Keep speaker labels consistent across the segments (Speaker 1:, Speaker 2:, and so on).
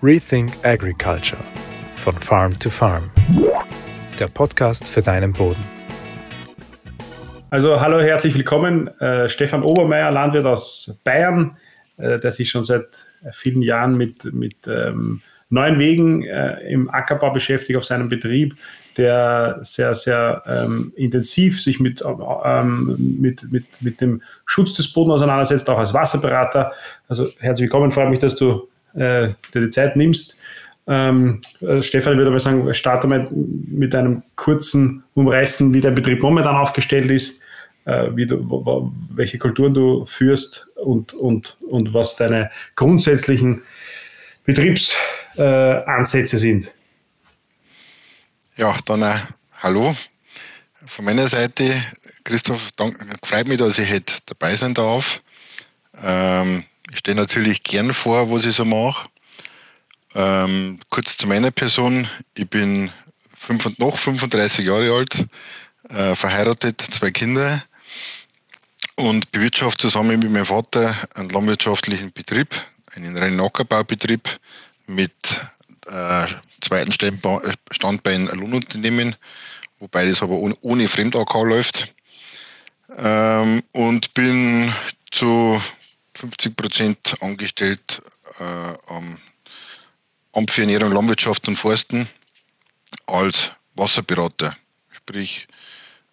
Speaker 1: Rethink Agriculture von Farm to Farm. Der Podcast für deinen Boden.
Speaker 2: Also hallo, herzlich willkommen. Äh, Stefan Obermeier, Landwirt aus Bayern, äh, der sich schon seit vielen Jahren mit, mit ähm, neuen Wegen äh, im Ackerbau beschäftigt auf seinem Betrieb, der sehr, sehr ähm, intensiv sich mit, ähm, mit, mit, mit dem Schutz des Bodens auseinandersetzt, auch als Wasserberater. Also herzlich willkommen, freue mich, dass du äh, dir die Zeit nimmst. Ähm, äh, Stefan, würde aber sagen, starte mal mit einem kurzen Umreißen, wie dein Betrieb momentan aufgestellt ist, äh, wie du, welche Kulturen du führst und, und, und was deine grundsätzlichen Betriebsansätze sind.
Speaker 3: Ja, dann äh, hallo von meiner Seite. Christoph, dank, freut mich, dass ich heute dabei sein darf. Ähm, ich stehe natürlich gern vor, was ich so mache. Ähm, kurz zu meiner Person. Ich bin fünf, noch 35 Jahre alt, äh, verheiratet, zwei Kinder und bewirtschafte zusammen mit meinem Vater einen landwirtschaftlichen Betrieb, einen reinen Ackerbaubetrieb mit äh, zweiten Standbein Lohnunternehmen, wobei das aber ohne, ohne Fremd-AK läuft. Ähm, und bin zu 50 Prozent angestellt äh, am Amt für Ernährung, Landwirtschaft und Forsten als Wasserberater, sprich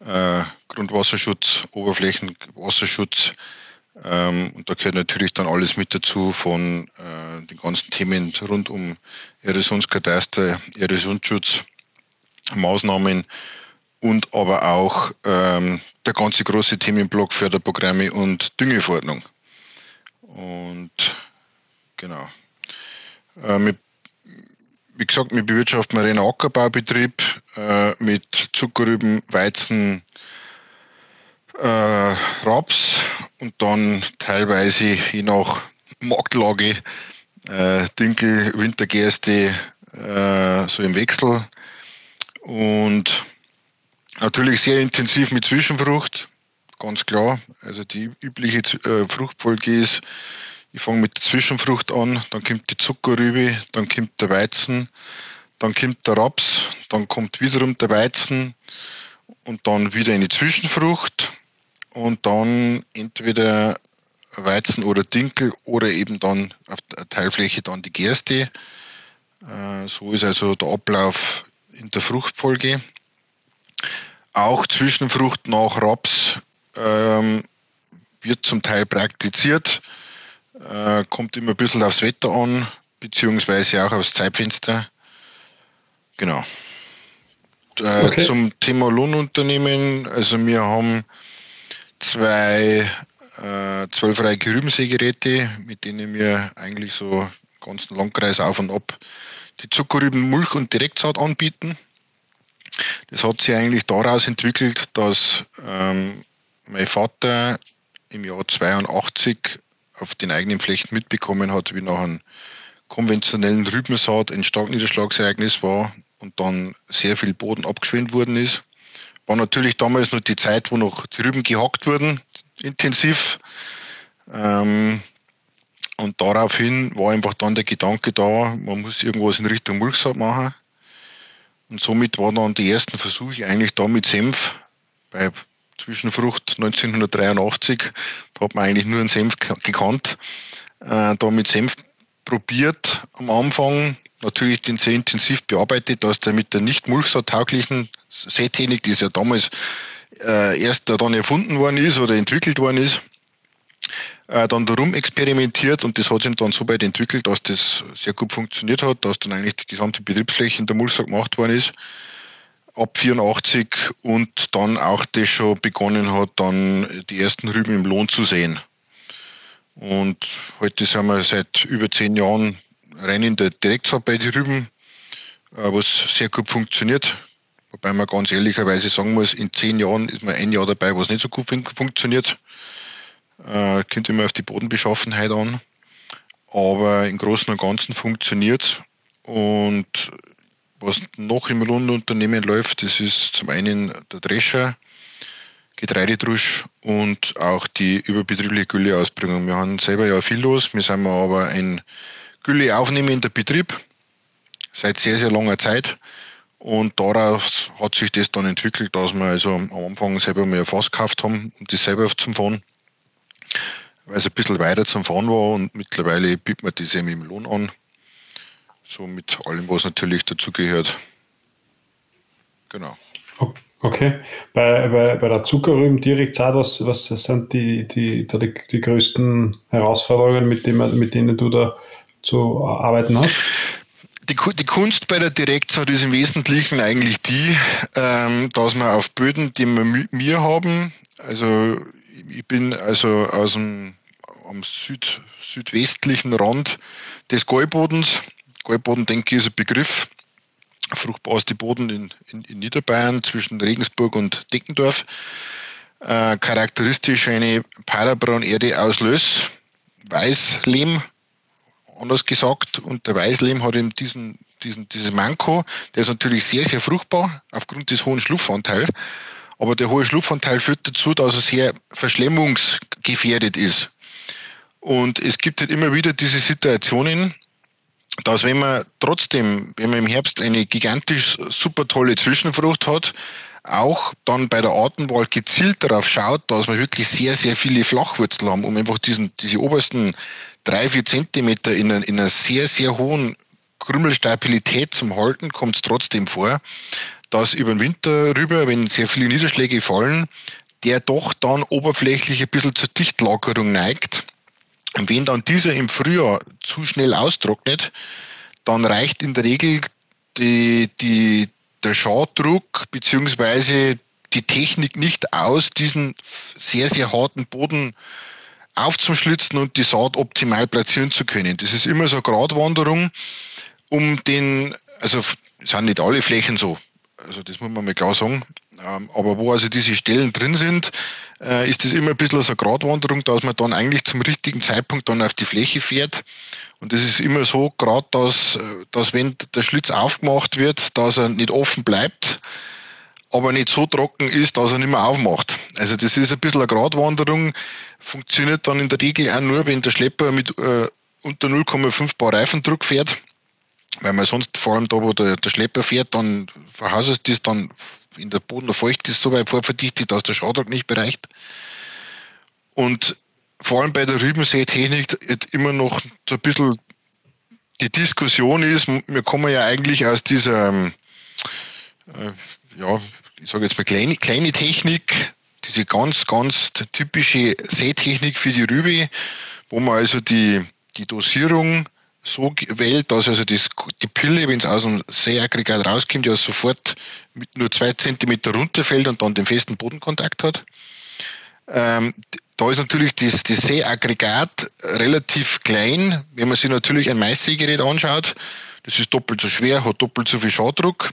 Speaker 3: äh, Grundwasserschutz, Oberflächenwasserschutz. Ähm, und da gehört natürlich dann alles mit dazu von äh, den ganzen Themen rund um Erosionskataster, Erosionsschutz, Maßnahmen und aber auch ähm, der ganze große Themenblock Förderprogramme und Düngeverordnung. Und genau. Äh, wie gesagt, wir bewirtschaften einen Ackerbaubetrieb äh, mit Zuckerrüben, Weizen, äh, Raps und dann teilweise je nach Marktlage äh, Dinkel, Wintergerste, äh, so im Wechsel. Und natürlich sehr intensiv mit Zwischenfrucht, ganz klar. Also die übliche äh, Fruchtfolge ist, ich fange mit der Zwischenfrucht an, dann kommt die Zuckerrübe, dann kommt der Weizen, dann kommt der Raps, dann kommt wiederum der Weizen und dann wieder eine Zwischenfrucht und dann entweder Weizen oder Dinkel oder eben dann auf der Teilfläche dann die Gerste. Äh, so ist also der Ablauf in der Fruchtfolge. Auch Zwischenfrucht nach Raps ähm, wird zum Teil praktiziert, äh, kommt immer ein bisschen aufs Wetter an, beziehungsweise auch aufs Zeitfenster. Genau. Äh, okay. Zum Thema Lohnunternehmen, also wir haben zwei äh, zwölfreiche Rübensägeräte, mit denen wir eigentlich so den ganzen Landkreis auf und ab die Zuckerrüben, Mulch und Direktsaat anbieten. Das hat sich eigentlich daraus entwickelt, dass ähm, mein Vater im Jahr 82 auf den eigenen Flächen mitbekommen hat, wie nach einem konventionellen Rübensaat ein Starkniederschlagsereignis war und dann sehr viel Boden abgeschwemmt worden ist. War natürlich damals noch die Zeit, wo noch die Rüben gehackt wurden, intensiv. Ähm, und daraufhin war einfach dann der Gedanke da, man muss irgendwas in Richtung Mulchsaat machen. Und somit waren dann die ersten Versuche eigentlich da mit Senf bei Zwischenfrucht 1983. Da hat man eigentlich nur einen Senf gekannt. Äh, da mit Senf probiert am Anfang, natürlich den sehr intensiv bearbeitet, dass der mit der nicht mulchsaattauglichen Sehtechnik, die ja damals äh, erst dann erfunden worden ist oder entwickelt worden ist, äh, dann darum experimentiert und das hat sich dann so weit entwickelt, dass das sehr gut funktioniert hat, dass dann eigentlich die gesamte Betriebsfläche in der Mulchsaat gemacht worden ist ab 84 und dann auch das schon begonnen hat, dann die ersten Rüben im Lohn zu sehen. Und heute sind wir seit über zehn Jahren rein in der Direktsaat bei den Rüben, äh, was sehr gut funktioniert. Wobei man ganz ehrlicherweise sagen muss, in zehn Jahren ist man ein Jahr dabei, was nicht so gut funktioniert. Äh, kommt immer auf die Bodenbeschaffenheit an. Aber im Großen und Ganzen funktioniert Und was noch im Lohnunternehmen läuft, das ist zum einen der Drescher, Getreidedrusch und auch die überbetriebliche Gülleausbringung. Wir haben selber ja viel los, wir sind aber ein Gülle aufnehme in der Betrieb, seit sehr, sehr langer Zeit. Und daraus hat sich das dann entwickelt, dass wir also am Anfang selber ein Fass gekauft haben, um das selber zum Fahren, weil es ein bisschen weiter zum Fahren war und mittlerweile bietet man das eben im Lohn an. So mit allem, was natürlich dazugehört.
Speaker 2: Genau. Okay. Bei, bei, bei der Zuckerrüben direkt was, was sind die, die, die, die größten Herausforderungen, mit denen, mit denen du da zu arbeiten hast?
Speaker 3: Die, die Kunst bei der Direktsaat ist im Wesentlichen eigentlich die, ähm, dass wir auf Böden, die wir mir haben, also ich bin also aus dem am Süd, südwestlichen Rand des Gäubodens. Gäuboden, denke ich, ist ein Begriff fruchtbarste Boden in, in, in, Niederbayern zwischen Regensburg und Deckendorf. Äh, charakteristisch eine Parabraunerde aus Löss, Weißlehm, anders gesagt. Und der Weißlehm hat eben diesen, diesen, dieses Manko, der ist natürlich sehr, sehr fruchtbar aufgrund des hohen Schlupfanteils. Aber der hohe Schlupfanteil führt dazu, dass er sehr verschlemmungsgefährdet ist. Und es gibt halt immer wieder diese Situationen, dass wenn man trotzdem, wenn man im Herbst eine gigantisch super tolle Zwischenfrucht hat, auch dann bei der Artenwahl gezielt darauf schaut, dass wir wirklich sehr, sehr viele Flachwurzeln haben, um einfach diesen, diese obersten drei, vier Zentimeter in einer, in einer sehr, sehr hohen Krümmelstabilität zum Halten, kommt es trotzdem vor, dass über den Winter rüber, wenn sehr viele Niederschläge fallen, der doch dann oberflächlich ein bisschen zur Dichtlagerung neigt wenn dann dieser im Frühjahr zu schnell austrocknet, dann reicht in der Regel die, die, der Schaddruck bzw. die Technik nicht aus, diesen sehr, sehr harten Boden aufzuschlitzen und die Saat optimal platzieren zu können. Das ist immer so eine Gratwanderung, um den, also sind nicht alle Flächen so, also das muss man mal klar sagen, ähm, aber wo also diese Stellen drin sind, äh, ist das immer ein bisschen so eine Gratwanderung, dass man dann eigentlich zum richtigen Zeitpunkt dann auf die Fläche fährt. Und das ist immer so, gerade dass, äh, dass wenn der Schlitz aufgemacht wird, dass er nicht offen bleibt, aber nicht so trocken ist, dass er nicht mehr aufmacht. Also das ist ein bisschen eine Gratwanderung, funktioniert dann in der Regel auch nur, wenn der Schlepper mit äh, unter 0,5 Bar Reifendruck fährt, weil man sonst vor allem da, wo der, der Schlepper fährt, dann verhaust das dann in der Boden feucht ist, so weit vorverdichtet, dass der Schaudruck nicht bereicht. Und vor allem bei der Rübensätechnik immer noch so ein bisschen die Diskussion ist, wir kommen ja eigentlich aus dieser, ähm, äh, ja, ich sage jetzt mal kleine, kleine Technik, diese ganz, ganz typische Sätechnik für die Rübe, wo man also die, die Dosierung so gewählt, dass also das, die Pille, wenn es aus dem Seeaggregat rauskommt, ja sofort mit nur zwei Zentimeter runterfällt und dann den festen Bodenkontakt hat. Ähm, da ist natürlich das, das Seeaggregat relativ klein. Wenn man sich natürlich ein Maissägerät anschaut, das ist doppelt so schwer, hat doppelt so viel Schaudruck.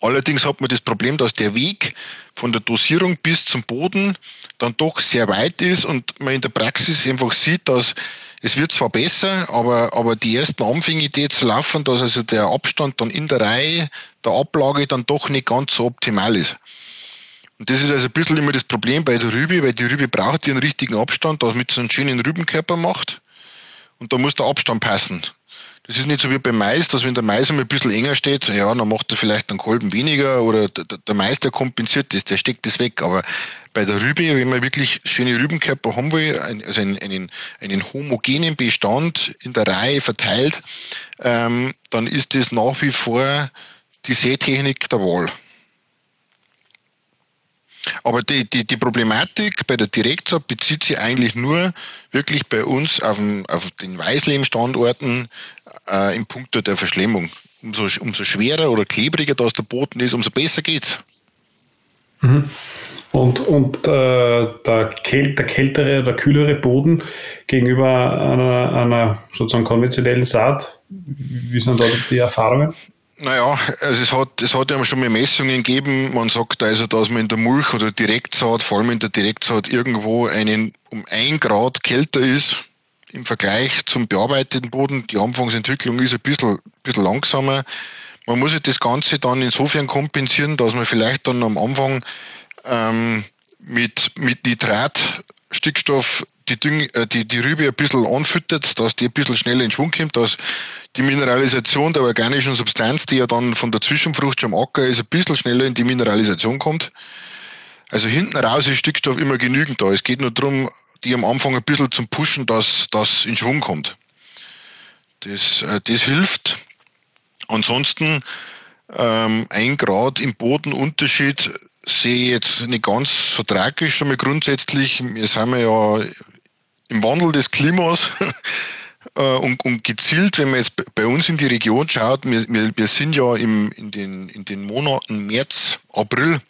Speaker 3: Allerdings hat man das Problem, dass der Weg von der Dosierung bis zum Boden dann doch sehr weit ist und man in der Praxis einfach sieht, dass es wird zwar besser, aber, aber die ersten Anfänge, die jetzt laufen, dass also der Abstand dann in der Reihe der Ablage dann doch nicht ganz so optimal ist. Und das ist also ein bisschen immer das Problem bei der Rübe, weil die Rübe braucht ihren richtigen Abstand, damit sie einen schönen Rübenkörper macht. Und da muss der Abstand passen. Das ist nicht so wie beim Mais, dass wenn der Mais einmal ein bisschen enger steht, ja, dann macht er vielleicht einen Kolben weniger oder der, der Mais, der kompensiert das, der steckt das weg. Aber bei der Rübe, wenn man wirklich schöne Rübenkörper haben will, also einen, einen, einen homogenen Bestand in der Reihe verteilt, ähm, dann ist das nach wie vor die Sätechnik der Wahl. Aber die, die, die Problematik bei der Direktsaat bezieht sich eigentlich nur wirklich bei uns auf den, auf den Weißlehmstandorten äh, im Punkt der Verschlemmung. Umso, umso schwerer oder klebriger das der Boden ist, umso besser geht's.
Speaker 2: Mhm. Und, und äh, der, käl der kältere oder kühlere Boden gegenüber einer, einer sozusagen konventionellen Saat, wie sind da die Erfahrungen?
Speaker 3: Naja, also es hat, es hat ja schon mal Messungen gegeben. Man sagt also, dass man in der Mulch oder Direktsaat, vor allem in der Direktsaat, irgendwo einen um ein Grad kälter ist im Vergleich zum bearbeiteten Boden. Die Anfangsentwicklung ist ein bisschen, bisschen langsamer. Man muss ja das Ganze dann insofern kompensieren, dass man vielleicht dann am Anfang ähm, mit, mit Nitrat, Stickstoff die, Düng, äh, die, die Rübe ein bisschen anfüttert, dass die ein bisschen schneller in Schwung kommt, dass die Mineralisation der organischen Substanz, die ja dann von der Zwischenfrucht schon am Acker ist, ein bisschen schneller in die Mineralisation kommt. Also hinten raus ist Stickstoff immer genügend da. Es geht nur darum, die am Anfang ein bisschen zum Pushen, dass das in Schwung kommt. Das, äh, das hilft. Ansonsten ähm, ein Grad im Bodenunterschied sehe ich jetzt nicht ganz so tragisch, aber grundsätzlich, wir sind ja im Wandel des Klimas äh, und, und, gezielt, wenn man jetzt bei uns in die Region schaut, wir, wir, wir sind ja im, in, den, in den Monaten März, April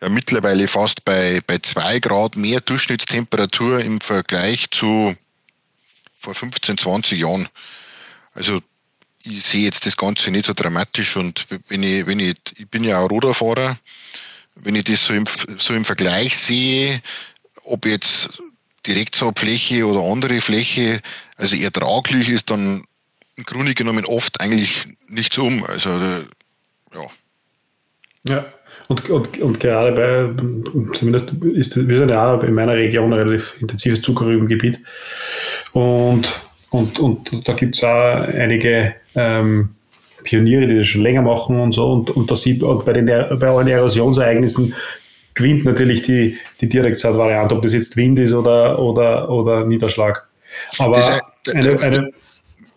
Speaker 3: ja mittlerweile fast bei, bei zwei Grad mehr Durchschnittstemperatur im Vergleich zu vor 15, 20 Jahren. Also ich sehe jetzt das Ganze nicht so dramatisch und wenn ich, wenn ich, ich bin ja auch Ruderfahrer, wenn ich das so im, so im Vergleich sehe, ob jetzt Direktsaatfläche oder andere Fläche, also ertraglich ist dann im Grunde genommen oft eigentlich nichts um. Also ja.
Speaker 2: Ja, und, und, und gerade bei, zumindest ist wir sind ja in meiner Region ein relativ intensives Zuckerrübengebiet. Und, und, und da gibt es auch einige ähm, Pioniere, die das schon länger machen und so. Und, und da sieht man bei den bei allen Erosionsereignissen gewinnt natürlich die, die Direktsaatvariante, ob das jetzt Wind ist oder, oder, oder Niederschlag. Aber eine, eine,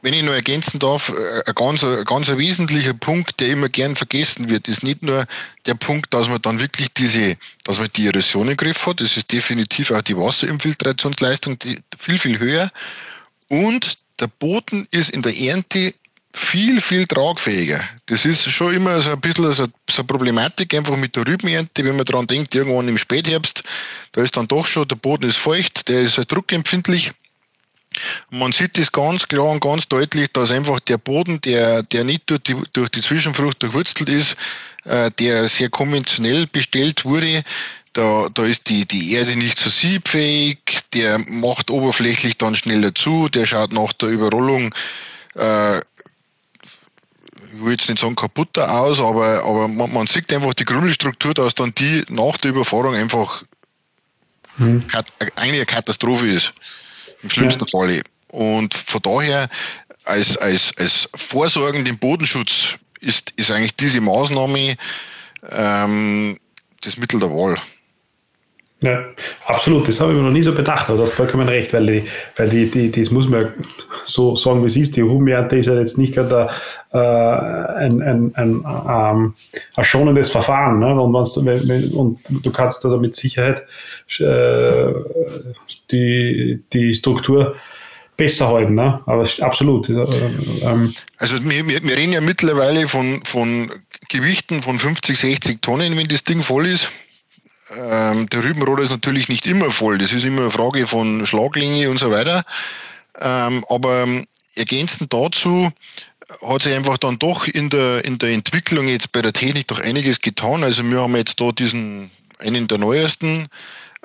Speaker 3: wenn ich nur ergänzen darf, äh, ein ganz, ein ganz wesentlicher Punkt, der immer gern vergessen wird, ist nicht nur der Punkt, dass man dann wirklich diese, dass man die Erosion im Griff hat, das ist definitiv auch die Wasserinfiltrationsleistung viel, viel höher. Und der Boden ist in der Ernte viel, viel tragfähiger. Das ist schon immer so ein bisschen so, so eine Problematik, einfach mit der Rübenernte, wenn man daran denkt, irgendwann im Spätherbst, da ist dann doch schon, der Boden ist feucht, der ist halt druckempfindlich. Man sieht das ganz klar und ganz deutlich, dass einfach der Boden, der, der nicht durch die, durch die Zwischenfrucht durchwurzelt ist, äh, der sehr konventionell bestellt wurde, da, da ist die, die Erde nicht so siebfähig, der macht oberflächlich dann schneller zu, der schaut nach der Überrollung äh, ich will jetzt nicht sagen kaputter aus, aber, aber man, man sieht einfach die Grundstruktur, dass dann die nach der Überfahrung einfach hm. eigentlich eine Katastrophe ist. Im schlimmsten ja. Falle. Und von daher, als, als, als vorsorgenden Bodenschutz ist, ist eigentlich diese Maßnahme ähm, das Mittel der Wahl.
Speaker 2: Ja, absolut. Das habe ich mir noch nie so bedacht, aber du hast vollkommen recht, weil, die, weil die, die, das muss man so sagen, wie es ist. Die Rubenernte ist ja jetzt nicht gerade äh, ein, ein, ein, ähm, ein schonendes Verfahren. Ne? Und, und du kannst da mit Sicherheit äh, die, die Struktur besser halten. Ne? Aber absolut. Äh,
Speaker 3: ähm. Also wir, wir, wir reden ja mittlerweile von, von Gewichten von 50, 60 Tonnen, wenn das Ding voll ist. Ähm, der Rübenroder ist natürlich nicht immer voll. Das ist immer eine Frage von Schlaglänge und so weiter. Ähm, aber ergänzend dazu hat sich einfach dann doch in der, in der Entwicklung jetzt bei der Technik doch einiges getan. Also wir haben jetzt da diesen, einen der neuesten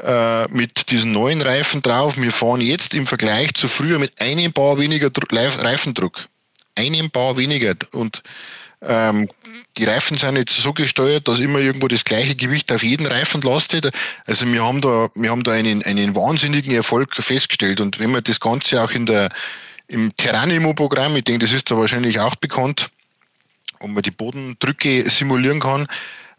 Speaker 3: äh, mit diesen neuen Reifen drauf. Wir fahren jetzt im Vergleich zu früher mit einem Bar weniger Reifendruck. Einem Bar weniger. Und ähm, die Reifen sind jetzt so gesteuert, dass immer irgendwo das gleiche Gewicht auf jeden Reifen lastet. Also wir haben da, wir haben da einen, einen wahnsinnigen Erfolg festgestellt. Und wenn man das Ganze auch in der, im Terranimo-Programm, ich denke, das ist da wahrscheinlich auch bekannt, wo man die Bodendrücke simulieren kann,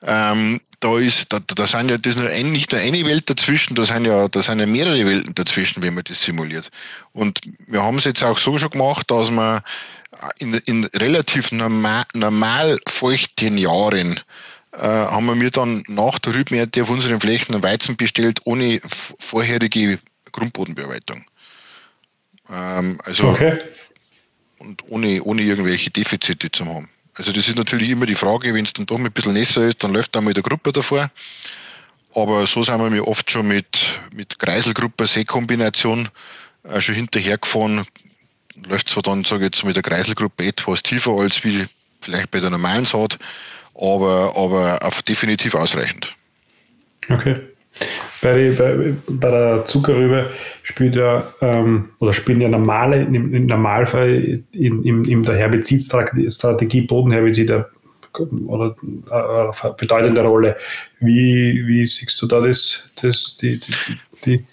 Speaker 3: ähm, da ist, da, da sind ja das nur ein, nicht nur eine Welt dazwischen, da sind ja, da sind ja mehrere Welten dazwischen, wenn man das simuliert. Und wir haben es jetzt auch so schon gemacht, dass man in, in relativ normal, normal feuchten Jahren äh, haben wir dann nach der Rübenernte auf unseren Flächen einen Weizen bestellt, ohne vorherige Grundbodenbearbeitung. Ähm, also okay. und ohne, ohne irgendwelche Defizite zu haben. Also das ist natürlich immer die Frage, wenn es dann doch ein bisschen nässer ist, dann läuft da mal der Gruppe davor. Aber so sind wir mir oft schon mit, mit Kreiselgruppe, Seekombination äh, schon hinterhergefahren, läuft zwar dann, sage ich jetzt, mit der Kreiselgruppe etwas tiefer als wie vielleicht bei der normalen Saat, aber, aber auf definitiv ausreichend.
Speaker 2: Okay. Bei, bei, bei der Zuckerrübe spielt ja ähm, oder spielen ja normale, im, im Normalfall in, in, in der Herbizidstrategie Bodenherbizide oder äh, bedeutende Rolle. Wie, wie siehst du da das, das die, die, die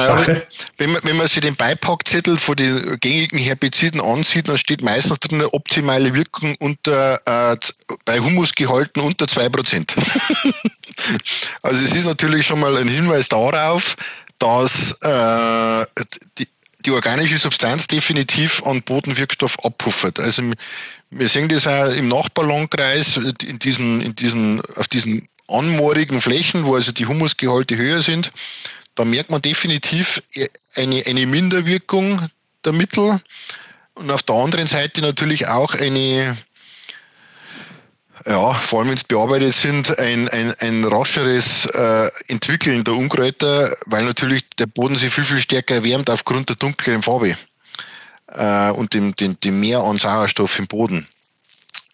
Speaker 2: Sache.
Speaker 3: Wenn man, wenn man sich den Beipackzettel von den gängigen Herbiziden ansieht, dann steht meistens drin optimale Wirkung unter, äh, bei Humusgehalten unter 2%. also es ist natürlich schon mal ein Hinweis darauf, dass äh, die, die organische Substanz definitiv an Bodenwirkstoff abpuffert. Also wir sehen das auch im Nachbarlandkreis in diesen, in diesen, auf diesen anmoorigen Flächen, wo also die Humusgehalte höher sind. Da merkt man definitiv eine, eine Minderwirkung der Mittel und auf der anderen Seite natürlich auch eine, ja, vor allem wenn es bearbeitet sind, ein, ein, ein rascheres äh, Entwickeln der Unkräuter, weil natürlich der Boden sich viel, viel stärker erwärmt aufgrund der dunkleren Farbe äh, und dem, dem, dem Mehr an Sauerstoff im Boden.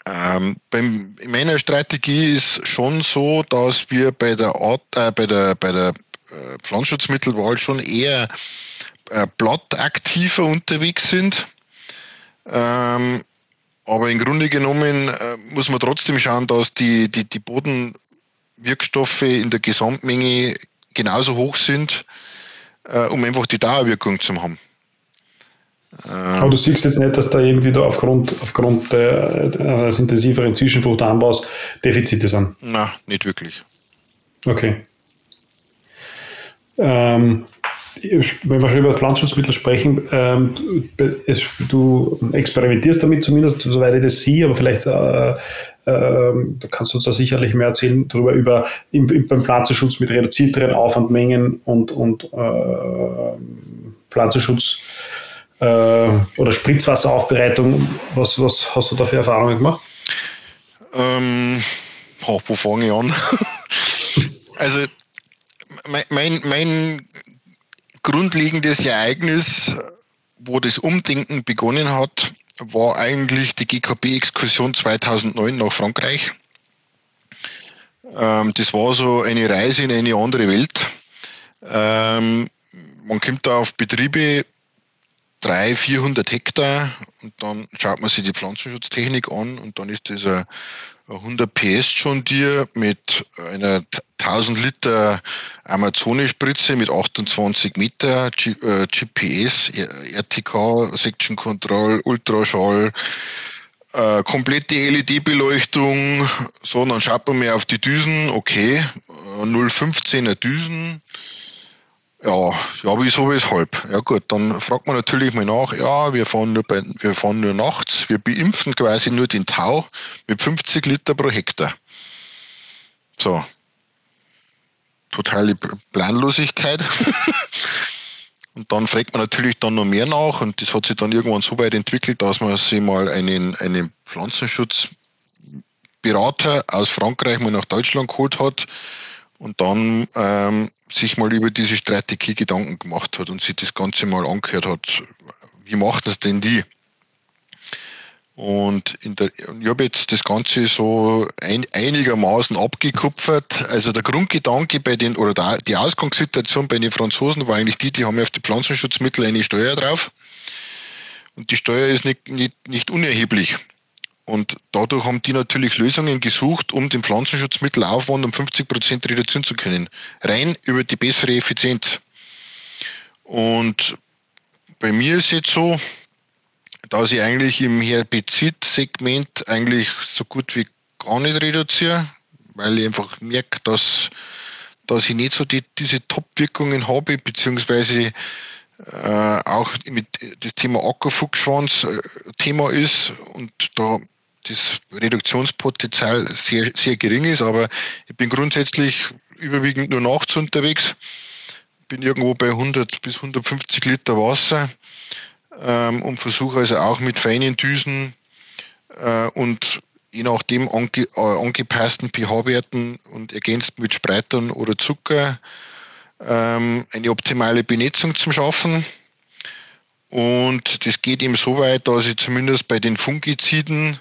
Speaker 3: Ähm, beim, in meiner Strategie ist schon so, dass wir bei der, Art, äh, bei der, bei der äh, Pflanzenschutzmittelwahl schon eher äh, blattaktiver unterwegs sind. Ähm, aber im Grunde genommen äh, muss man trotzdem schauen, dass die, die, die Bodenwirkstoffe in der Gesamtmenge genauso hoch sind, äh, um einfach die Dauerwirkung zu haben.
Speaker 2: Ähm, Aber du siehst jetzt nicht, dass da irgendwie da aufgrund, aufgrund der, des intensiveren Zwischenfruchtanbaus Defizite sind?
Speaker 3: Nein, nicht wirklich.
Speaker 2: Okay. Ähm, wenn wir schon über Pflanzenschutzmittel sprechen, ähm, du experimentierst damit zumindest, soweit ich das sehe, aber vielleicht äh, äh, da kannst du uns da sicherlich mehr erzählen darüber, über im, im, beim Pflanzenschutz mit reduzierteren Aufwandmengen und, und äh, Pflanzenschutz äh, oder Spritzwasseraufbereitung. Was, was hast du da für Erfahrungen gemacht?
Speaker 3: Ähm, oh, wo fange ich an? also mein, mein, grundlegendes Ereignis, wo das Umdenken begonnen hat, war eigentlich die GKB-Exkursion 2009 nach Frankreich. Ähm, das war so eine Reise in eine andere Welt. Ähm, man kommt da auf Betriebe, 300, 400 Hektar und dann schaut man sich die Pflanzenschutztechnik an und dann ist das ein 100 PS John Deere mit einer 1000 Liter Amazone-Spritze mit 28 Meter G äh, GPS, RTK, Section Control, Ultraschall, äh, komplette LED-Beleuchtung. So, dann schaut man mir auf die Düsen, okay, 0,15er Düsen, ja, ja, wieso, weshalb? Ja gut, dann fragt man natürlich mal nach, ja, wir fahren nur, bei, wir fahren nur nachts, wir beimpfen quasi nur den Tau mit 50 Liter pro Hektar. So. Totale Planlosigkeit. und dann fragt man natürlich dann noch mehr nach und das hat sich dann irgendwann so weit entwickelt, dass man sich mal einen, einen Pflanzenschutzberater aus Frankreich mal nach Deutschland geholt hat, und dann ähm, sich mal über diese Strategie Gedanken gemacht hat und sich das Ganze mal angehört hat, wie macht das denn die? Und der, ich habe jetzt das Ganze so ein, einigermaßen abgekupfert. Also der Grundgedanke bei den, oder die Ausgangssituation bei den Franzosen war eigentlich die, die haben auf die Pflanzenschutzmittel eine Steuer drauf. Und die Steuer ist nicht, nicht, nicht unerheblich. Und dadurch haben die natürlich Lösungen gesucht, um den Pflanzenschutzmittelaufwand um 50 Prozent reduzieren zu können. Rein über die bessere Effizienz. Und bei mir ist jetzt so, dass ich eigentlich im Herbizid-Segment eigentlich so gut wie gar nicht reduziere, weil ich einfach merke, dass, dass ich nicht so die, diese Top-Wirkungen habe, beziehungsweise äh, auch mit das Thema Ackerfuchsschwanz äh, Thema ist und da das Reduktionspotenzial sehr, sehr gering ist, aber ich bin grundsätzlich überwiegend nur nachts unterwegs, bin irgendwo bei 100 bis 150 Liter Wasser ähm, und versuche also auch mit feinen Düsen äh, und je nachdem ange, äh, angepassten pH-Werten und ergänzt mit Spreitern oder Zucker ähm, eine optimale Benetzung zu schaffen. Und das geht eben so weit, dass ich zumindest bei den Fungiziden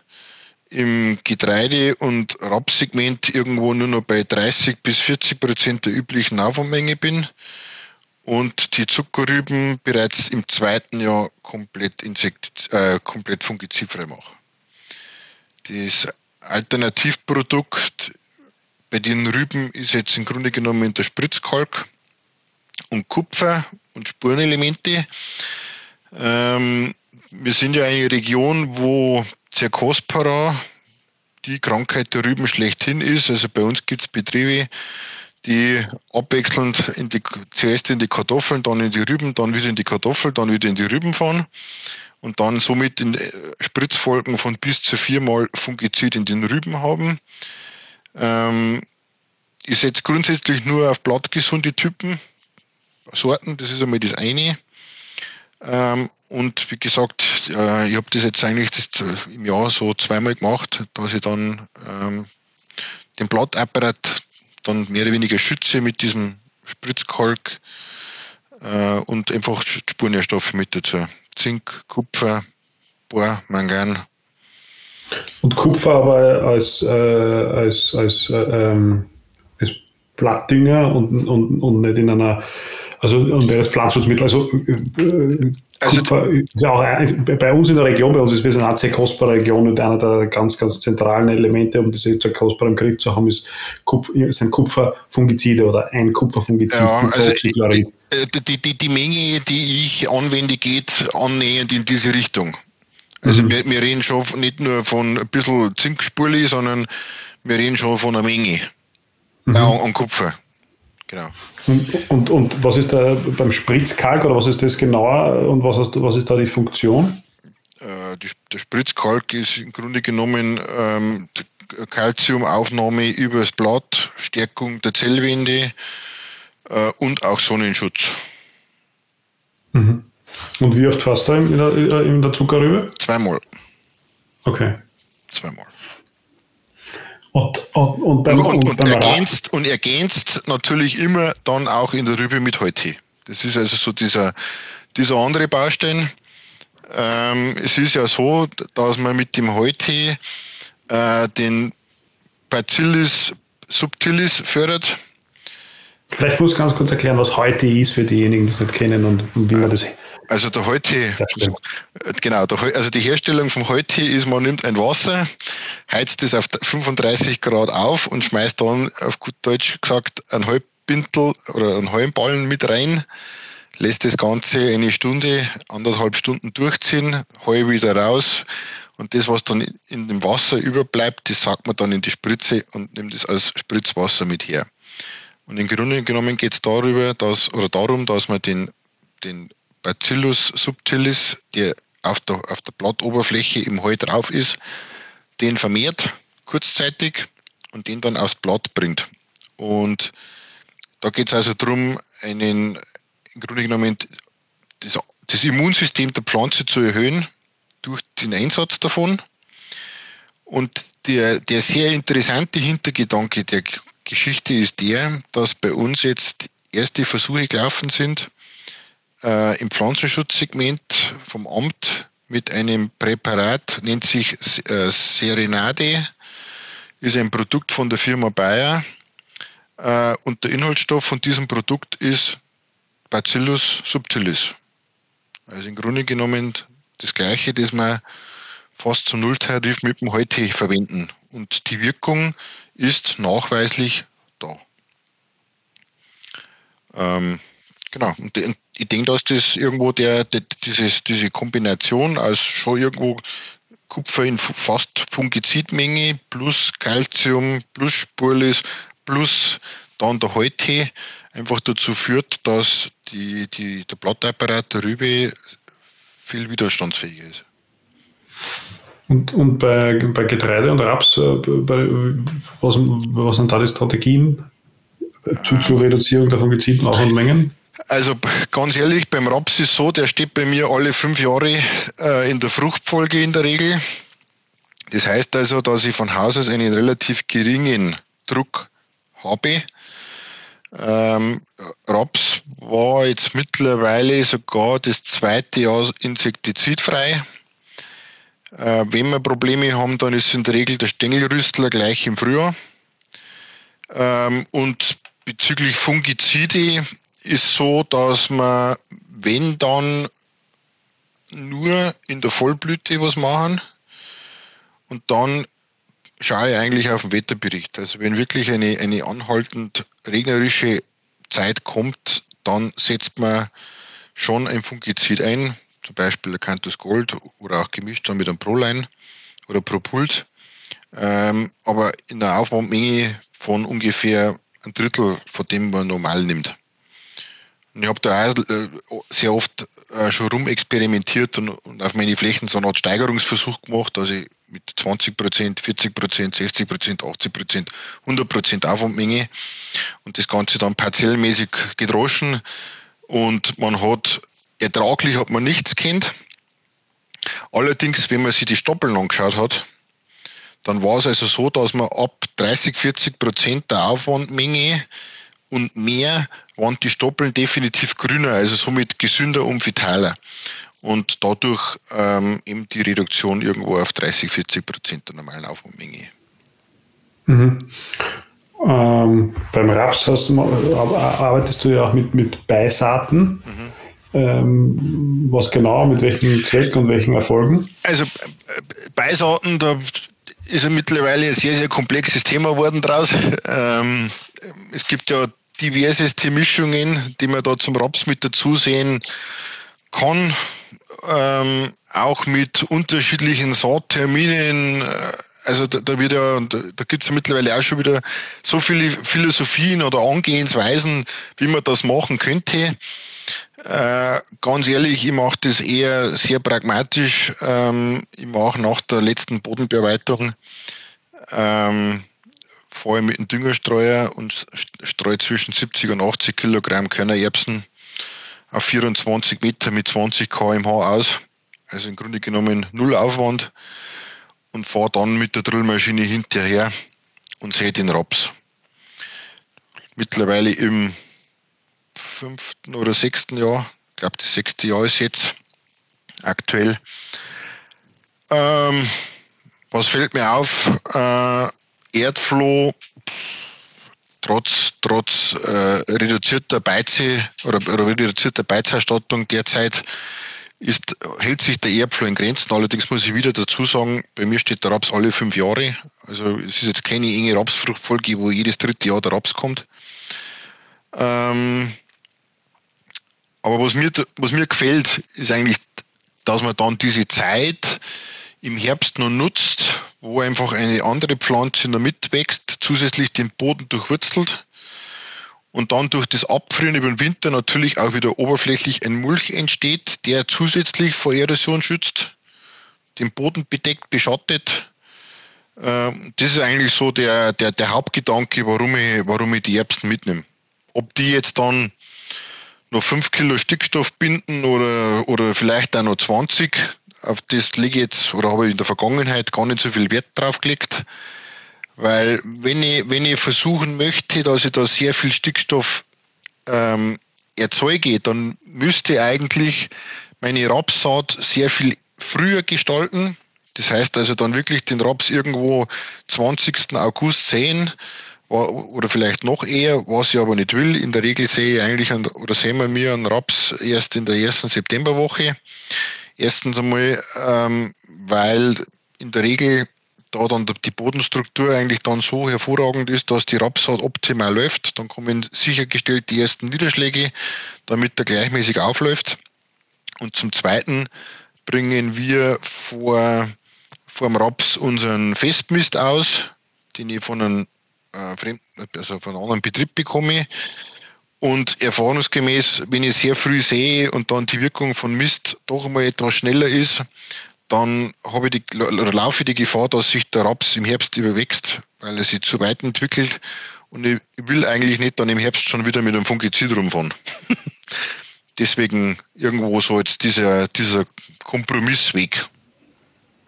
Speaker 3: im Getreide- und Rapssegment irgendwo nur noch bei 30 bis 40 Prozent der üblichen Aufwandmenge bin und die Zuckerrüben bereits im zweiten Jahr komplett, Insekt, äh, komplett fungizidfrei mache. Das Alternativprodukt bei den Rüben ist jetzt im Grunde genommen der Spritzkalk. und Kupfer und Spurenelemente. Ähm, wir sind ja eine Region, wo Cercospora die Krankheit der Rüben schlechthin ist. Also bei uns gibt es Betriebe, die abwechselnd in die, zuerst in die Kartoffeln, dann in die Rüben, dann wieder in die Kartoffeln, dann wieder in die Rüben fahren und dann somit in äh, Spritzfolgen von bis zu viermal Fungizid in den Rüben haben. Ähm, ich setze grundsätzlich nur auf blattgesunde Typen, Sorten, das ist einmal das eine. Ähm, und wie gesagt, äh, ich habe das jetzt eigentlich äh, im Jahr so zweimal gemacht, dass ich dann ähm, den Blattapparat dann mehr oder weniger schütze mit diesem Spritzkalk äh, und einfach Spurnährstoffe mit dazu. Zink, Kupfer, Bohr, Mangan.
Speaker 2: Und Kupfer aber als, äh, als, als, äh, ähm, als Blattdünger und, und, und nicht in einer also und das Pflanzenschutzmittel. Also, äh, also Kupfer ist auch ein, bei uns in der Region, bei uns ist wir sind eine sehr kostbare Region und einer der ganz, ganz zentralen Elemente, um diese sehr kostbar im Griff zu haben, ist Kup sind Kupferfungizide oder ein Kupferfungizid.
Speaker 3: Ja, also äh, die, die, die Menge, die ich anwende, geht annähernd in diese Richtung. Also mhm. wir, wir reden schon nicht nur von ein bisschen Zinkspurli, sondern wir reden schon von einer Menge mhm. äh, an Kupfer.
Speaker 2: Genau. Und, und, und was ist da beim Spritzkalk oder was ist das genauer und was, was ist da die Funktion?
Speaker 3: Äh, die, der Spritzkalk ist im Grunde genommen ähm, Kalziumaufnahme übers Blatt, Stärkung der Zellwände äh, und auch Sonnenschutz.
Speaker 2: Mhm. Und wie oft fährst du in der, in der Zuckerrübe?
Speaker 3: Zweimal.
Speaker 2: Okay.
Speaker 3: Zweimal.
Speaker 2: Und, und, und, beim,
Speaker 3: und, und, und ergänzt, und ergänzt natürlich immer dann auch in der Rübe mit Heutee. Das ist also so dieser, dieser andere Baustein. Ähm, es ist ja so, dass man mit dem Heutee äh, den Bacillus subtilis fördert.
Speaker 2: Vielleicht muss ich ganz kurz erklären, was Heutee ist für diejenigen, die es nicht kennen und, und wie man das
Speaker 3: also der Heute, genau, der, also die Herstellung vom Heute ist, man nimmt ein Wasser, heizt es auf 35 Grad auf und schmeißt dann auf gut Deutsch gesagt ein Halbbintel oder einen halben Ballen mit rein, lässt das Ganze eine Stunde, anderthalb Stunden durchziehen, halb wieder raus und das, was dann in dem Wasser überbleibt, das sagt man dann in die Spritze und nimmt es als Spritzwasser mit her. Und im Grunde genommen geht es darüber, dass, oder darum, dass man den, den Bacillus subtilis, der auf der, auf der Blattoberfläche im Heu drauf ist, den vermehrt kurzzeitig und den dann aufs Blatt bringt. Und da geht es also darum, einen, im Grunde genommen das, das Immunsystem der Pflanze zu erhöhen durch den Einsatz davon. Und der, der sehr interessante Hintergedanke der Geschichte ist der, dass bei uns jetzt erste Versuche gelaufen sind, äh, im Pflanzenschutzsegment vom Amt mit einem Präparat, nennt sich äh, Serenade, ist ein Produkt von der Firma Bayer äh, und der Inhaltsstoff von diesem Produkt ist Bacillus subtilis. Also im Grunde genommen das gleiche, das wir fast zum Nulltarif mit dem Heute verwenden. Und die Wirkung ist nachweislich da. Ähm, Genau. Und ich denke, dass das irgendwo der, der dieses, diese Kombination aus schon irgendwo Kupfer in fast Fungizidmenge plus Calcium plus Spurlis plus dann der Heutee einfach dazu führt, dass die, die, der Blattapparat der Rübe viel widerstandsfähiger ist.
Speaker 2: Und, und bei, bei Getreide und Raps, äh, bei, was, was sind da die Strategien zu, zur Reduzierung der Fungiziden Mengen?
Speaker 3: Also ganz ehrlich, beim Raps ist so, der steht bei mir alle fünf Jahre äh, in der Fruchtfolge in der Regel. Das heißt also, dass ich von Haus aus einen relativ geringen Druck habe. Ähm, Raps war jetzt mittlerweile sogar das zweite Jahr insektizidfrei. Äh, wenn wir Probleme haben, dann ist in der Regel der Stängelrüstler gleich im Frühjahr. Ähm, und bezüglich Fungizide ist so, dass man, wenn dann nur in der Vollblüte was machen und dann schaue ich eigentlich auf den Wetterbericht. Also wenn wirklich eine, eine anhaltend regnerische Zeit kommt, dann setzt man schon ein Fungizid ein, zum Beispiel Acanthus Gold oder auch gemischt dann mit einem Proline oder Propult. Ähm, aber in der Aufwandmenge von ungefähr ein Drittel von dem man normal nimmt. Ich habe da auch äh, sehr oft äh, schon rumexperimentiert und, und auf meine Flächen so eine Art Steigerungsversuch gemacht, dass ich mit 20 Prozent, 40 Prozent, 60 Prozent, 80 Prozent, 100 Prozent Aufwandmenge und das Ganze dann partiellmäßig gedroschen und man hat ertraglich hat man nichts kennt. Allerdings, wenn man sich die Stoppeln angeschaut hat, dann war es also so, dass man ab 30, 40 Prozent der Aufwandmenge und mehr waren die Stoppeln definitiv grüner, also somit gesünder und vitaler. Und dadurch ähm, eben die Reduktion irgendwo auf 30, 40 Prozent der normalen Aufwandmenge.
Speaker 2: Mhm. Ähm, beim Raps hast du, arbeitest du ja auch mit, mit Beisaaten. Mhm. Ähm, was genau, mit welchem Zweck und welchen Erfolgen?
Speaker 3: Also äh, Beisaaten, da ist ja mittlerweile ein sehr, sehr komplexes Thema geworden draus. Ähm, es gibt ja diverseste Mischungen, die man da zum Raps mit dazu sehen kann. Ähm, auch mit unterschiedlichen Saatterminen. Also da, da wird ja, da, da gibt es ja mittlerweile auch schon wieder so viele Philosophien oder Angehensweisen, wie man das machen könnte. Äh, ganz ehrlich, ich mache das eher sehr pragmatisch. Ähm, ich mache nach der letzten Bodenbearbeitung ähm, fahre mit dem Düngerstreuer und streue zwischen 70 und 80 Kilogramm Körnererbsen auf 24 Meter mit 20 kmh aus. Also im Grunde genommen null Aufwand und fahre dann mit der Drillmaschine hinterher und sehe den Raps. Mittlerweile im fünften oder sechsten Jahr, ich glaube das sechste Jahr ist jetzt aktuell. Ähm, was fällt mir auf? Äh, Erdfloh trotz, trotz äh, reduzierter Beize oder, oder reduzierter Beizausstattung derzeit ist, hält sich der Erdfloh in Grenzen. Allerdings muss ich wieder dazu sagen, bei mir steht der Raps alle fünf Jahre. Also es ist jetzt keine enge Rapsfruchtfolge, wo jedes dritte Jahr der Raps kommt. Ähm, aber was mir, was mir gefällt, ist eigentlich, dass man dann diese Zeit im Herbst noch nutzt, wo einfach eine andere Pflanze noch mitwächst, zusätzlich den Boden durchwurzelt und dann durch das Abfrieren über den Winter natürlich auch wieder oberflächlich ein Mulch entsteht, der zusätzlich vor Erosion schützt, den Boden bedeckt, beschattet. Ähm, das ist eigentlich so der, der, der Hauptgedanke, warum ich, warum ich die Erbsen mitnehme. Ob die jetzt dann noch 5 Kilo Stickstoff binden oder, oder vielleicht auch noch 20, auf das lege jetzt oder habe ich in der Vergangenheit gar nicht so viel Wert drauf gelegt. Weil wenn ich, wenn ich versuchen möchte, dass ich da sehr viel Stickstoff ähm, erzeuge, dann müsste eigentlich meine Rapssaat sehr viel früher gestalten. Das heißt also dann wirklich den Raps irgendwo 20. August sehen oder vielleicht noch eher, was ich aber nicht will. In der Regel sehe ich eigentlich oder sehen wir mir einen Raps erst in der ersten Septemberwoche. Erstens einmal, ähm, weil in der Regel da dann die Bodenstruktur eigentlich dann so hervorragend ist, dass die Rapssaat optimal läuft. Dann kommen sichergestellt die ersten Niederschläge, damit er gleichmäßig aufläuft. Und zum Zweiten bringen wir vor, vor dem Raps unseren Festmist aus, den ich von einem, äh, fremden, also von einem anderen Betrieb bekomme. Und erfahrungsgemäß, wenn ich sehr früh sehe und dann die Wirkung von Mist doch einmal etwas schneller ist, dann habe ich die, oder laufe ich die Gefahr, dass sich der Raps im Herbst überwächst, weil er sich zu weit entwickelt. Und ich will eigentlich nicht dann im Herbst schon wieder mit einem Fungizid rumfahren. Deswegen irgendwo so jetzt dieser, dieser Kompromissweg.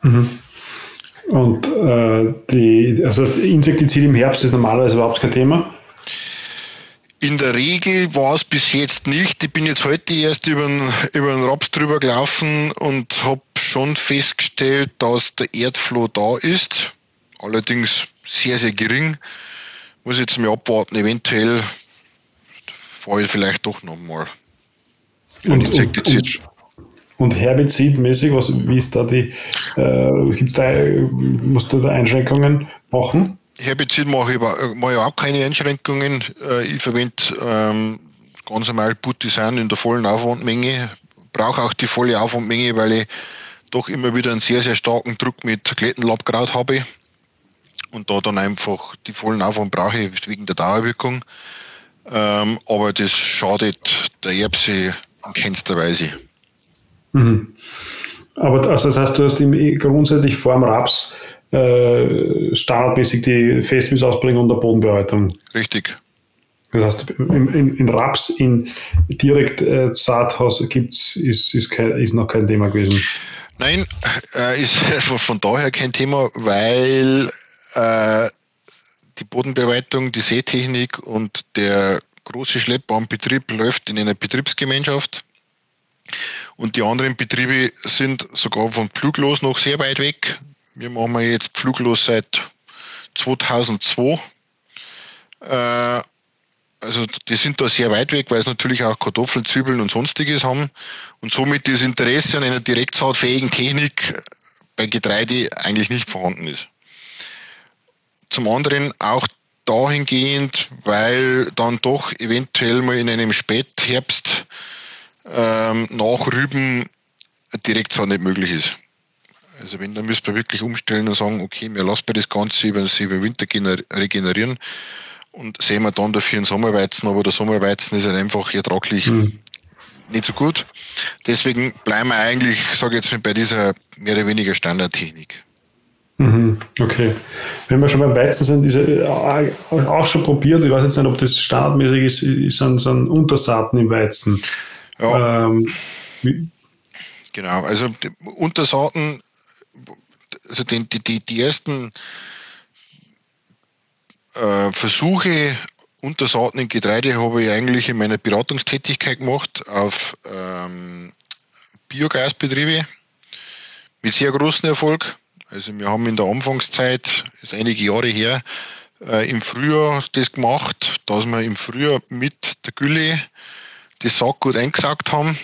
Speaker 2: Mhm. Und äh, die, also das Insektizid im Herbst ist normalerweise überhaupt kein Thema?
Speaker 3: In der Regel war es bis jetzt nicht. Ich bin jetzt heute erst über den, über den Raps drüber gelaufen und habe schon festgestellt, dass der Erdfloh da ist. Allerdings sehr, sehr gering. Muss jetzt mal abwarten. Eventuell fahre ich vielleicht doch nochmal.
Speaker 2: Und, Insektizid. Und, und, Herbizidmäßig, was, wie ist da die, äh, gibt's da, musst du da Einschränkungen machen?
Speaker 3: Herbizid mache ich, mache ich auch keine Einschränkungen. Äh, ich verwende ähm, ganz normal Putti sind in der vollen Aufwandmenge. Brauche auch die volle Aufwandmenge, weil ich doch immer wieder einen sehr, sehr starken Druck mit Klettenlabkraut habe. Und da dann einfach die vollen Aufwand brauche ich wegen der Dauerwirkung. Ähm, aber das schadet der Erbse in keinster Weise.
Speaker 2: Mhm. Aber also das heißt, du hast grundsätzlich vor dem Raps äh, standardmäßig die und der Bodenbearbeitung.
Speaker 3: Richtig.
Speaker 2: Das heißt, in, in, in Raps in direkt äh, Saathaus gibt's, ist, ist, kein, ist noch kein Thema gewesen.
Speaker 3: Nein, äh, ist von daher kein Thema, weil äh, die Bodenbearbeitung, die Seetechnik und der große Schleppbahnbetrieb läuft in einer Betriebsgemeinschaft. Und die anderen Betriebe sind sogar von Pfluglos noch sehr weit weg. Wir machen jetzt Pfluglos seit 2002. Äh, also die sind da sehr weit weg, weil es natürlich auch Kartoffeln, Zwiebeln und sonstiges haben. Und somit das Interesse an einer direktsaatfähigen Technik bei Getreide eigentlich nicht vorhanden ist. Zum anderen auch dahingehend, weil dann doch eventuell mal in einem Spätherbst ähm, nach Rüben Direktsaat nicht möglich ist. Also wenn, dann müsste man wirklich umstellen und sagen, okay, wir lassen das Ganze über, über Winter regenerieren und sehen wir dann dafür einen Sommerweizen, aber der Sommerweizen ist halt einfach ertraglich mhm. nicht so gut. Deswegen bleiben wir eigentlich, sage ich jetzt mal, bei dieser mehr oder weniger Standardtechnik.
Speaker 2: Mhm, okay. Wenn wir schon beim Weizen sind, ist ja äh, auch schon probiert, ich weiß jetzt nicht, ob das standardmäßig ist, sind, sind Untersaaten im Weizen. Ja. Ähm,
Speaker 3: genau, also Untersaaten, also die, die, die ersten äh, Versuche Untersaaten in Getreide habe ich eigentlich in meiner Beratungstätigkeit gemacht auf ähm, Biogasbetriebe mit sehr großem Erfolg. Also wir haben in der Anfangszeit, ist einige Jahre her, äh, im Frühjahr das gemacht, dass wir im Frühjahr mit der Gülle das Sackgut eingesaugt haben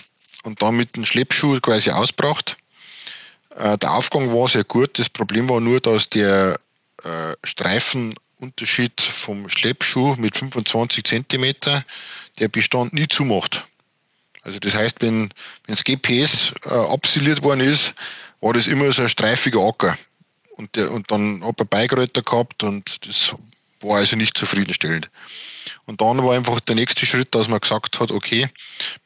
Speaker 3: und dann mit dem Schleppschuh quasi ausbracht. Äh, der Aufgang war sehr gut. Das Problem war nur, dass der äh, Streifen Unterschied vom Schleppschuh mit 25 cm, der Bestand nie zumacht. Also das heißt, wenn, das GPS äh, absiliert worden ist, war das immer so ein streifiger Acker. Und, der, und dann habe ich Beigräter gehabt und das war also nicht zufriedenstellend. Und dann war einfach der nächste Schritt, dass man gesagt hat, okay,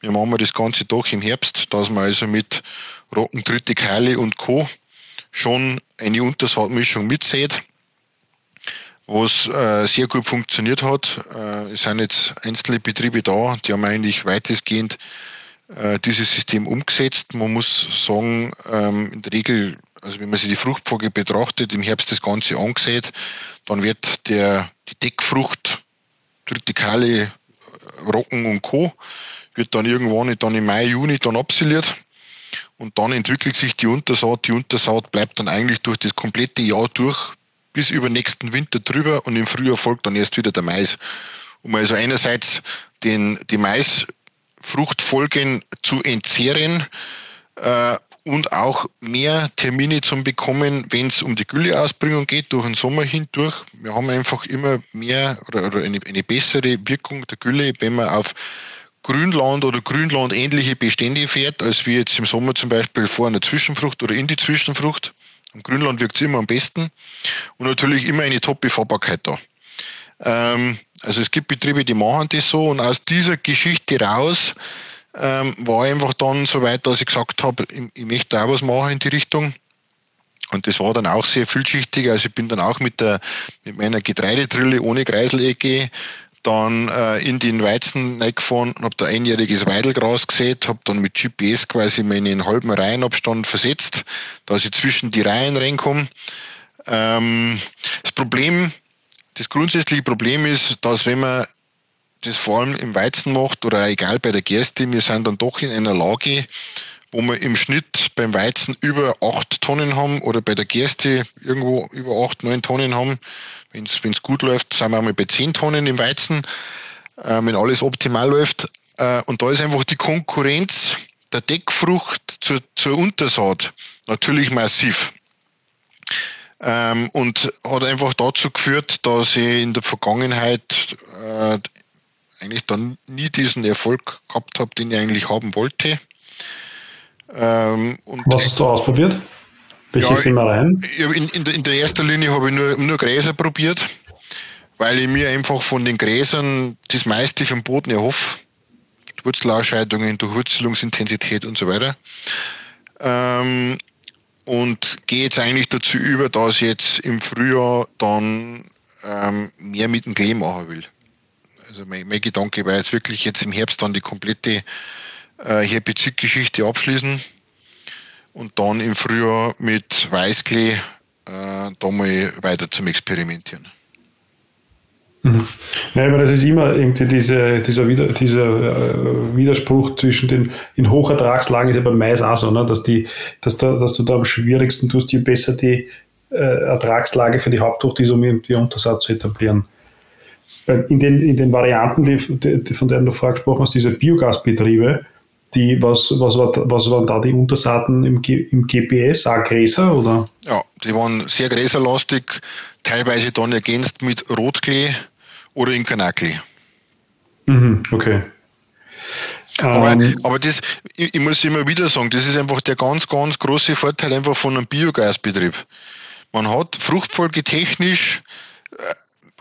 Speaker 3: wir machen das Ganze doch im Herbst, dass man also mit Rocken, Tritikale und Co. schon eine Untersaatmischung mitsät was äh, sehr gut funktioniert hat. Äh, es sind jetzt einzelne Betriebe da, die haben eigentlich weitestgehend äh, dieses System umgesetzt. Man muss sagen, ähm, in der Regel, also wenn man sich die Fruchtfolge betrachtet, im Herbst das Ganze angesät, dann wird der, die Deckfrucht, Tritikale, äh, Rocken und Co. wird dann irgendwann dann im Mai, Juni dann absiliert. Und dann entwickelt sich die Untersaat. Die Untersaat bleibt dann eigentlich durch das komplette Jahr durch bis über nächsten Winter drüber und im Frühjahr folgt dann erst wieder der Mais. Um also einerseits den, die Maisfruchtfolgen zu entzehren äh, und auch mehr Termine zu bekommen, wenn es um die Gülleausbringung geht, durch den Sommer hindurch. Wir haben einfach immer mehr oder, oder eine, eine bessere Wirkung der Gülle, wenn man auf Grünland oder Grünland ähnliche Bestände fährt, als wie jetzt im Sommer zum Beispiel vor einer Zwischenfrucht oder in die Zwischenfrucht. Im Grünland wirkt es immer am besten und natürlich immer eine Top-Befahrbarkeit da. Ähm, also es gibt Betriebe, die machen das so und aus dieser Geschichte raus ähm, war einfach dann so weit, dass ich gesagt habe, ich, ich möchte auch was machen in die Richtung. Und das war dann auch sehr vielschichtig. Also ich bin dann auch mit, der, mit meiner Getreidetrille ohne Kreiselecke dann äh, in den Weizen reingefahren und habe da einjähriges Weidelgras gesehen, habe dann mit GPS quasi meinen halben Reihenabstand versetzt, dass ich zwischen die Reihen reinkomme. Ähm, das Problem, das grundsätzliche Problem ist, dass wenn man das vor allem im Weizen macht oder egal bei der Gerste, wir sind dann doch in einer Lage, wo wir im Schnitt beim Weizen über 8 Tonnen haben oder bei der Gerste irgendwo über 8, 9 Tonnen haben. Wenn es gut läuft, sind wir einmal bei 10 Tonnen im Weizen, äh, wenn alles optimal läuft. Äh, und da ist einfach die Konkurrenz der Deckfrucht zur, zur Untersaat natürlich massiv. Ähm, und hat einfach dazu geführt, dass ich in der Vergangenheit äh, eigentlich dann nie diesen Erfolg gehabt habe, den ich eigentlich haben wollte. Ähm,
Speaker 2: Was hast du ausprobiert? Welche ja, sind wir rein?
Speaker 3: In, in, in, der ersten Linie habe ich nur, nur Gräser probiert, weil ich mir einfach von den Gräsern das meiste vom Boden erhoffe. Wurzelausscheidungen, Durchwurzelungsintensität und so weiter. Ähm, und gehe jetzt eigentlich dazu über, dass ich jetzt im Frühjahr dann ähm, mehr mit dem Klee machen will. Also mein, mein, Gedanke war jetzt wirklich jetzt im Herbst dann die komplette äh, Herbizidgeschichte abschließen und dann im Frühjahr mit Weißklee äh, da mal weiter zum Experimentieren.
Speaker 2: Mhm. Ja, aber das ist immer irgendwie diese, dieser, Wider, dieser äh, Widerspruch zwischen den in Hochertragslagen ist ja beim Mais auch so, ne? dass, die, dass, da, dass du da am schwierigsten tust, je besser die äh, Ertragslage für die Hauptfrucht ist, um irgendwie Untersatz zu etablieren. In den, in den Varianten, die, die, von denen du vorher gesprochen hast, diese Biogasbetriebe, die, was, was, war, was waren da die Untersaaten im, G, im GPS? Auch Gräser? Oder?
Speaker 3: Ja, die waren sehr gräserlastig, teilweise dann ergänzt mit Rotklee oder in Kanakli.
Speaker 2: Mhm, okay.
Speaker 3: Aber, um, ähm. aber das, ich, ich, muss immer wieder sagen, das ist einfach der ganz, ganz große Vorteil einfach von einem Biogasbetrieb. Man hat fruchtfolgetechnisch, äh,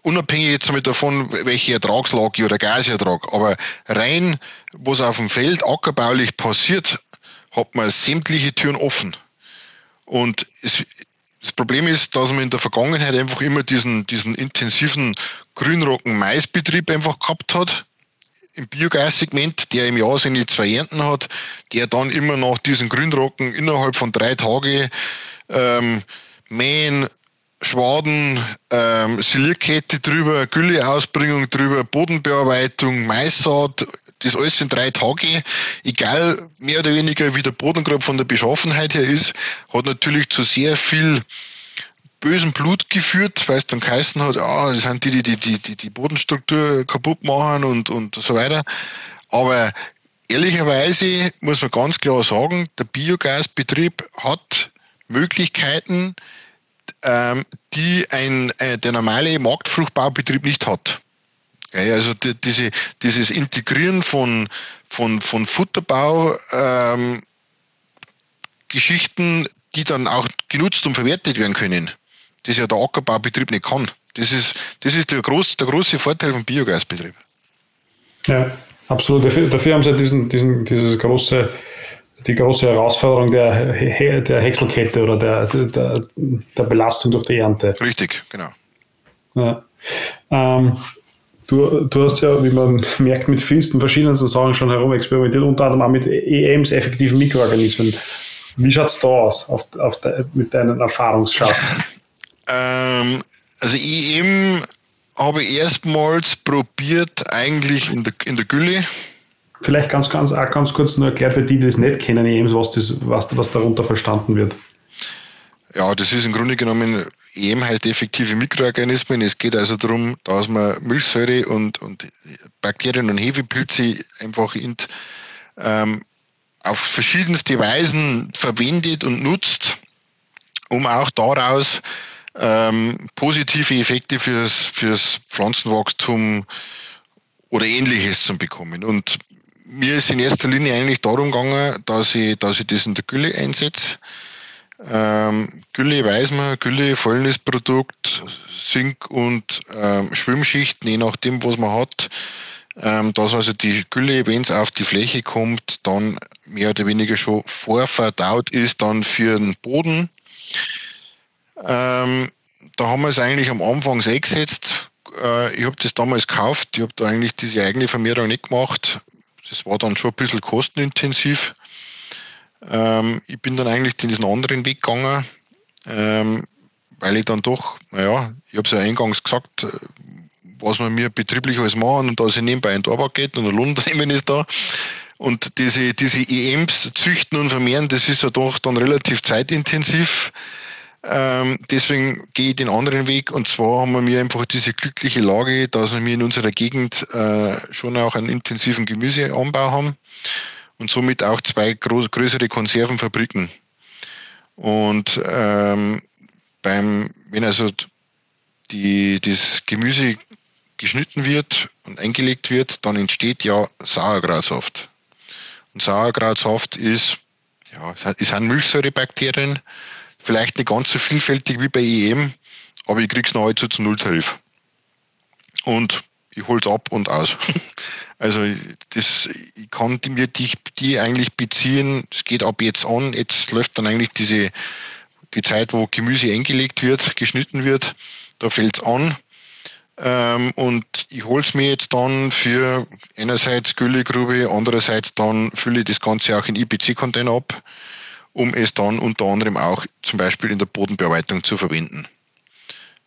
Speaker 3: unabhängig jetzt damit davon, welche Ertragslage oder Gasertrag, aber rein, was auf dem Feld ackerbaulich passiert, hat man sämtliche Türen offen. Und es, das Problem ist, dass man in der Vergangenheit einfach immer diesen, diesen intensiven Grünrocken-Maisbetrieb einfach gehabt hat im Biogas-Segment, der im Jahr seine zwei Ernten hat, der dann immer nach diesen Grünrocken innerhalb von drei Tagen ähm, mähen, Schwaden, ähm, Silierkette drüber, Gülleausbringung drüber, Bodenbearbeitung, Maissaat, das alles in drei Tage, egal mehr oder weniger wie der Boden gerade von der Beschaffenheit her ist, hat natürlich zu sehr viel bösen Blut geführt, weil es dann geheißen hat, ah, das sind die, die die, die, die Bodenstruktur kaputt machen und, und so weiter. Aber ehrlicherweise muss man ganz klar sagen, der Biogasbetrieb hat Möglichkeiten, ähm, die ein, äh, der normale Marktfruchtbaubetrieb nicht hat. Okay, also die, diese, dieses Integrieren von, von, von Futterbau ähm, die dann auch genutzt und verwertet werden können, das ja der Ackerbaubetrieb nicht kann. Das ist, das ist der, groß, der große Vorteil vom Biogasbetrieb.
Speaker 2: Ja, absolut. Dafür, dafür haben sie diesen, diesen, dieses große, die große Herausforderung der, der Häckselkette oder der, der, der Belastung durch die Ernte.
Speaker 3: Richtig, genau.
Speaker 2: Ja. Ähm, Du, du hast ja, wie man merkt, mit vielsten verschiedensten Sachen schon herum experimentiert, unter anderem auch mit EMs, effektiven Mikroorganismen. Wie schaut es da aus auf, auf de, mit deinem Erfahrungsschatz?
Speaker 3: Ähm, also EM habe ich erstmals probiert eigentlich in der, in der Gülle.
Speaker 2: Vielleicht ganz, ganz, ganz kurz nur erklärt für die, die das nicht kennen, EMs, was, das, was, was darunter verstanden wird.
Speaker 3: Ja, das ist im Grunde genommen EM heißt effektive Mikroorganismen. Es geht also darum, dass man Milchsäure und, und Bakterien und Hefepilze einfach in, ähm, auf verschiedenste Weisen verwendet und nutzt, um auch daraus ähm, positive Effekte fürs, fürs Pflanzenwachstum oder ähnliches zu bekommen. Und mir ist in erster Linie eigentlich darum gegangen, dass ich, dass ich das in der Gülle einsetze ähm, Gülle weiß man, Gülle, Fäulnisprodukt, Zink und ähm, Schwimmschichten, je nachdem, was man hat. Ähm, dass also die Gülle, wenn es auf die Fläche kommt, dann mehr oder weniger schon vorverdaut ist, dann für den Boden. Ähm, da haben wir es eigentlich am Anfang eingesetzt. Äh, ich habe das damals gekauft, ich habe da eigentlich diese eigene Vermehrung nicht gemacht. Das war dann schon ein bisschen kostenintensiv. Ähm, ich bin dann eigentlich diesen anderen Weg gegangen, ähm, weil ich dann doch, naja, ich habe es ja eingangs gesagt, äh, was man mir betrieblich alles machen und dass ich nebenbei in die Arbeit geht und ein Lohnunternehmen ist da. Und diese, diese EMs züchten und vermehren, das ist ja doch dann relativ zeitintensiv. Ähm, deswegen gehe ich den anderen Weg und zwar haben wir mir einfach diese glückliche Lage, dass wir in unserer Gegend äh, schon auch einen intensiven Gemüseanbau haben und somit auch zwei größere Konservenfabriken. Und ähm, beim, wenn also die, das Gemüse geschnitten wird und eingelegt wird, dann entsteht ja Sauerkrautsaft. Und Sauerkrautsaft ist, ja, es sind Milchsäurebakterien, vielleicht nicht ganz so vielfältig wie bei EM, aber ich krieg's noch heute zum Nulltarif. Und ich hol's ab und aus. Also das, ich kann mir die, die eigentlich beziehen, es geht ab jetzt an, jetzt läuft dann eigentlich diese die Zeit, wo Gemüse eingelegt wird, geschnitten wird, da fällt's an. Ähm, und ich hol's mir jetzt dann für einerseits Güllegrube, andererseits dann fülle ich das Ganze auch in IPC-Container ab, um es dann unter anderem auch zum Beispiel in der Bodenbearbeitung zu verwenden.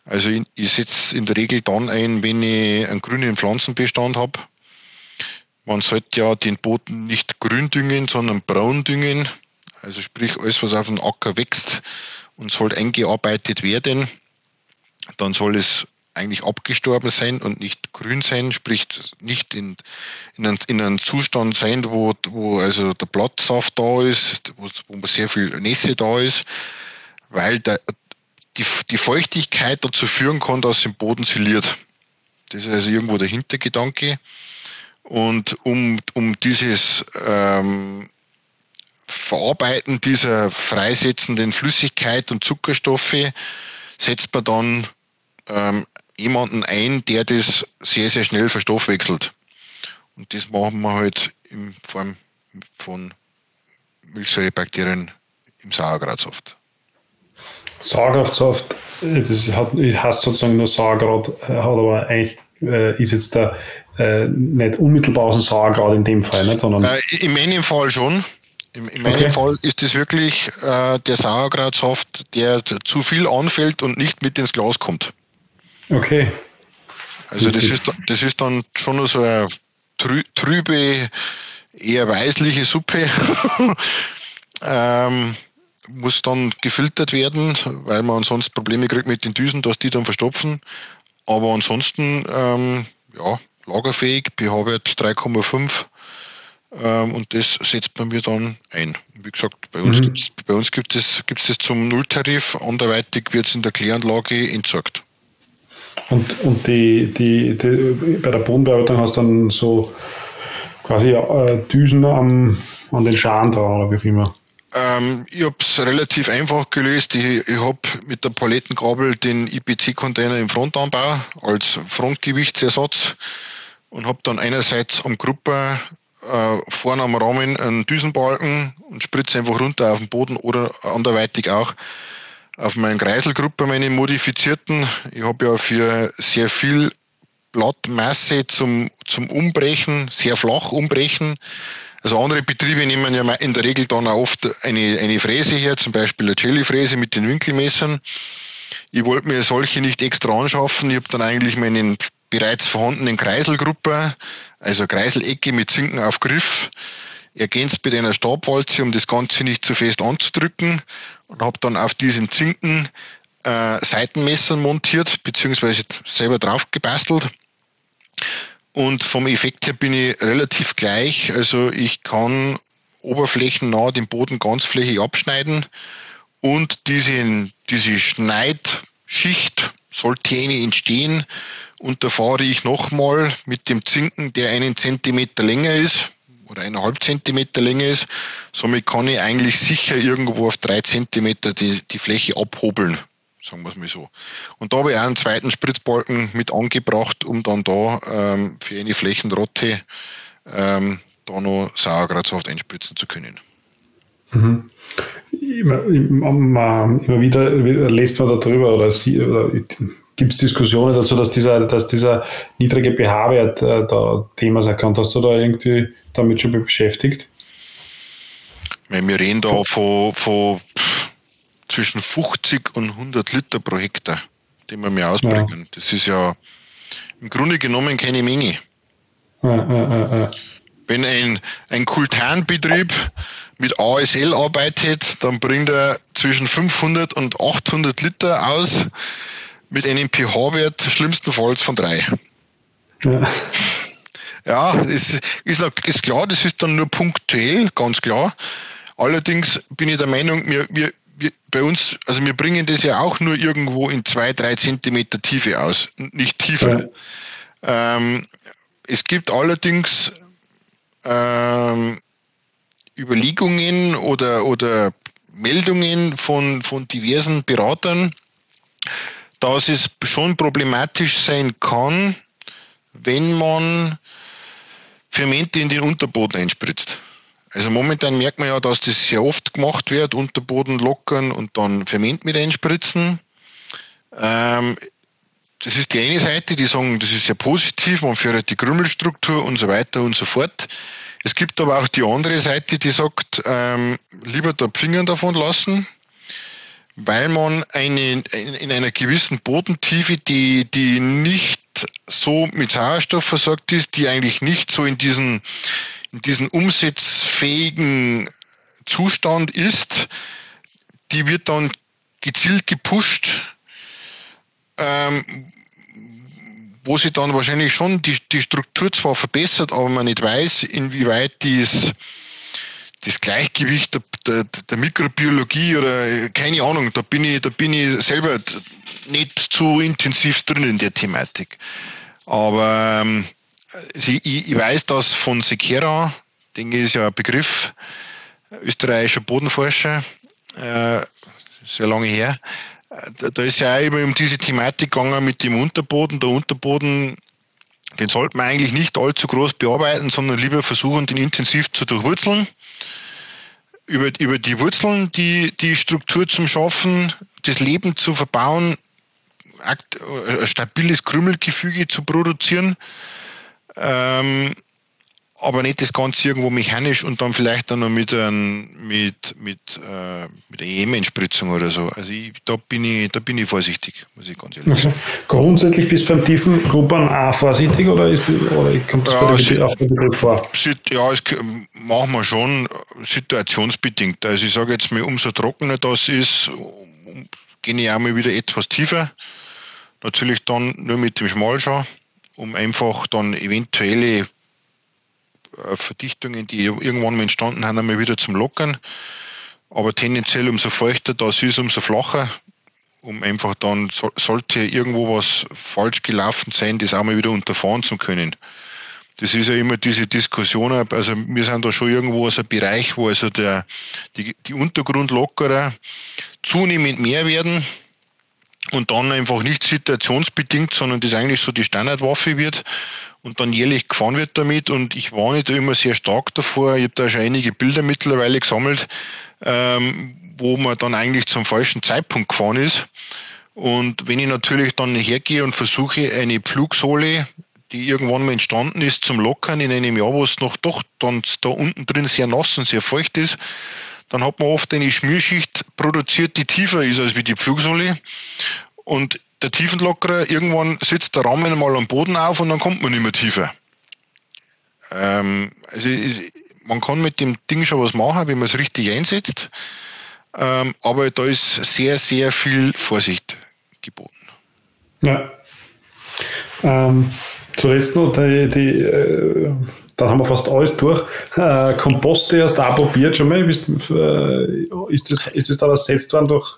Speaker 3: Also ich, ich setze in der Regel dann ein, wenn ich einen grünen Pflanzenbestand habe. Man sollte ja den Boden nicht grün düngen, sondern braun düngen. Also sprich, alles, was auf dem Acker wächst und soll eingearbeitet werden, dann soll es eigentlich abgestorben sein und nicht grün sein, sprich nicht in, in, einem, in einem Zustand sein, wo, wo also der Blattsaft da ist, wo, wo sehr viel Nässe da ist, weil der, die, die Feuchtigkeit dazu führen kann, dass im Boden siliert. Das ist also irgendwo der Hintergedanke. Und um, um dieses ähm, Verarbeiten dieser freisetzenden Flüssigkeit und Zuckerstoffe setzt man dann ähm, jemanden ein, der das sehr, sehr schnell verstoffwechselt. Und das machen wir halt in Form von Milchsäurebakterien im Sauerkrautsaft.
Speaker 2: Sauerkrautsaft, das hat, heißt sozusagen nur Sauerkraut, hat aber eigentlich äh, ist jetzt da äh, nicht unmittelbar aus dem Sauerkraut in dem Fall, nicht, sondern.
Speaker 3: Äh, in meinem Fall schon. In, in meinem okay. Fall ist es wirklich äh, der Sauerkrautsaft, der zu viel anfällt und nicht mit ins Glas kommt.
Speaker 2: Okay.
Speaker 3: Also das ist, das ist dann schon so eine trübe, eher weißliche Suppe. ähm, muss dann gefiltert werden, weil man ansonsten Probleme kriegt mit den Düsen, dass die dann verstopfen. Aber ansonsten, ähm, ja, lagerfähig, pH-Wert 3,5 ähm, und das setzt man mir dann ein. Wie gesagt, bei uns mhm. gibt es bei uns gibt es gibt's das zum Nulltarif, anderweitig wird es in der Kläranlage entsorgt.
Speaker 2: Und, und die, die, die, bei der Bodenbearbeitung hast du dann so quasi äh, Düsen am, an den Scharen dran oder wie auch immer?
Speaker 3: Ähm, ich habe es relativ einfach gelöst. Ich, ich habe mit der Palettenkabel den IPC-Container im Frontanbau als Frontgewichtsersatz und habe dann einerseits am Gruppe äh, vorne am Rahmen einen Düsenbalken und spritze einfach runter auf den Boden oder anderweitig auch auf meinen Kreiselgruppe, meine modifizierten. Ich habe ja für sehr viel Blattmasse zum, zum Umbrechen, sehr flach umbrechen. Also andere Betriebe nehmen ja in der Regel dann auch oft eine, eine Fräse her, zum Beispiel eine Jellyfräse mit den Winkelmessern. Ich wollte mir solche nicht extra anschaffen. Ich habe dann eigentlich meinen bereits vorhandenen Kreiselgruppe, also Kreiselecke mit Zinken auf Griff, ergänzt mit einer Stabwalze, um das Ganze nicht zu fest anzudrücken und habe dann auf diesen Zinken äh, Seitenmesser montiert, beziehungsweise selber drauf gebastelt. Und vom Effekt her bin ich relativ gleich. Also ich kann oberflächennah den Boden ganzflächig abschneiden und diese, diese Schneidschicht sollte eine entstehen und da fahre ich nochmal mit dem Zinken, der einen Zentimeter länger ist oder eineinhalb Zentimeter länger ist. Somit kann ich eigentlich sicher irgendwo auf drei Zentimeter die, die Fläche abhobeln sagen wir es mal so. Und da habe ich auch einen zweiten Spritzbalken mit angebracht, um dann da ähm, für eine Flächenrotte ähm, da noch Sauerkrautsaft einspritzen zu können.
Speaker 2: Mhm. Immer, immer, immer wieder lässt man darüber oder, oder gibt es Diskussionen dazu, dass dieser, dass dieser niedrige pH-Wert äh, da Thema sein kann. Hast du da irgendwie damit schon beschäftigt?
Speaker 3: Wir reden da von, von zwischen 50 und 100 Liter pro Hektar, die wir mehr ausbringen. Ja. Das ist ja im Grunde genommen keine Menge. Ja, Wenn ein, ein Kultanbetrieb mit ASL arbeitet, dann bringt er zwischen 500 und 800 Liter aus mit einem pH-Wert schlimmstenfalls von 3. Ja. Ja, ist, ist, ist klar, das ist dann nur punktuell, ganz klar. Allerdings bin ich der Meinung, wir, wir, wir, bei uns, also wir bringen das ja auch nur irgendwo in zwei, drei Zentimeter Tiefe aus, nicht tiefer. Ähm, es gibt allerdings ähm, Überlegungen oder, oder Meldungen von, von diversen Beratern, dass es schon problematisch sein kann, wenn man Fermente in den Unterboden einspritzt. Also momentan merkt man ja, dass das sehr oft gemacht wird, Unterboden lockern und dann Ferment mit einspritzen. Ähm, das ist die eine Seite, die sagen, das ist sehr positiv, man fördert die Krümelstruktur und so weiter und so fort. Es gibt aber auch die andere Seite, die sagt, ähm, lieber da Finger davon lassen, weil man eine, in einer gewissen Bodentiefe, die, die nicht so mit Sauerstoff versorgt ist, die eigentlich nicht so in diesen, in diesen umsetzfähigen Zustand ist, die wird dann gezielt gepusht, ähm, wo sie dann wahrscheinlich schon die, die Struktur zwar verbessert, aber man nicht weiß, inwieweit dies, das Gleichgewicht der, der, der, Mikrobiologie oder keine Ahnung, da bin ich, da bin ich selber nicht zu intensiv drin in der Thematik. Aber ähm, ich, ich, weiß, dass von Sekera, denke ich, ist ja ein Begriff, österreichischer Bodenforscher, äh, sehr lange her, da ist ja auch immer um diese Thematik gegangen mit dem Unterboden. Der Unterboden, den sollte man eigentlich nicht allzu groß bearbeiten, sondern lieber versuchen, den intensiv zu durchwurzeln. Über, über die Wurzeln die, die Struktur zu schaffen, das Leben zu verbauen, ein stabiles Krümelgefüge zu produzieren. Ähm, aber nicht das Ganze irgendwo mechanisch und dann vielleicht dann noch mit, ein, mit, mit, äh, mit einer EM-Entspritzung oder so. Also ich, da, bin ich, da bin ich vorsichtig, muss ich ganz ehrlich sagen.
Speaker 2: Grundsätzlich bist du beim tiefen Gruppen auch vorsichtig oder, ist, oder kommt das ja, bei dir auf den Begriff vor?
Speaker 3: Ja, das machen wir schon situationsbedingt. Also ich sage jetzt mal, umso trockener das ist, gehe ich auch mal wieder etwas tiefer. Natürlich dann nur mit dem Schmalschau, um einfach dann eventuelle äh, Verdichtungen, die irgendwann mal entstanden sind, einmal wieder zum Lockern. Aber tendenziell umso feuchter das ist, umso flacher, um einfach dann, sollte irgendwo was falsch gelaufen sein, das auch mal wieder unterfahren zu können. Das ist ja immer diese Diskussion, also wir sind da schon irgendwo aus einem Bereich, wo also der, die, die Untergrundlockerer zunehmend mehr werden und dann einfach nicht situationsbedingt, sondern das eigentlich so die Standardwaffe wird und dann jährlich gefahren wird damit. Und ich warne da immer sehr stark davor. Ich habe da schon einige Bilder mittlerweile gesammelt, ähm, wo man dann eigentlich zum falschen Zeitpunkt gefahren ist. Und wenn ich natürlich dann hergehe und versuche, eine Pflugsohle, die irgendwann mal entstanden ist, zum Lockern in einem Jahr, wo es noch doch dann da unten drin sehr nass und sehr feucht ist, dann hat man oft eine Schmierschicht produziert, die tiefer ist als wie die Pflugsohle. Und der Tiefenlockerer, irgendwann sitzt der Rahmen mal am Boden auf und dann kommt man nicht mehr tiefer. Ähm, also man kann mit dem Ding schon was machen, wenn man es richtig einsetzt. Ähm, aber da ist sehr, sehr viel Vorsicht geboten.
Speaker 2: Ja. Ähm, zuletzt noch, die, die äh, dann haben wir fast alles durch. Äh, Komposte hast du auch probiert schon mal? Bist, äh, ist, das, ist das dann ersetzt worden durch,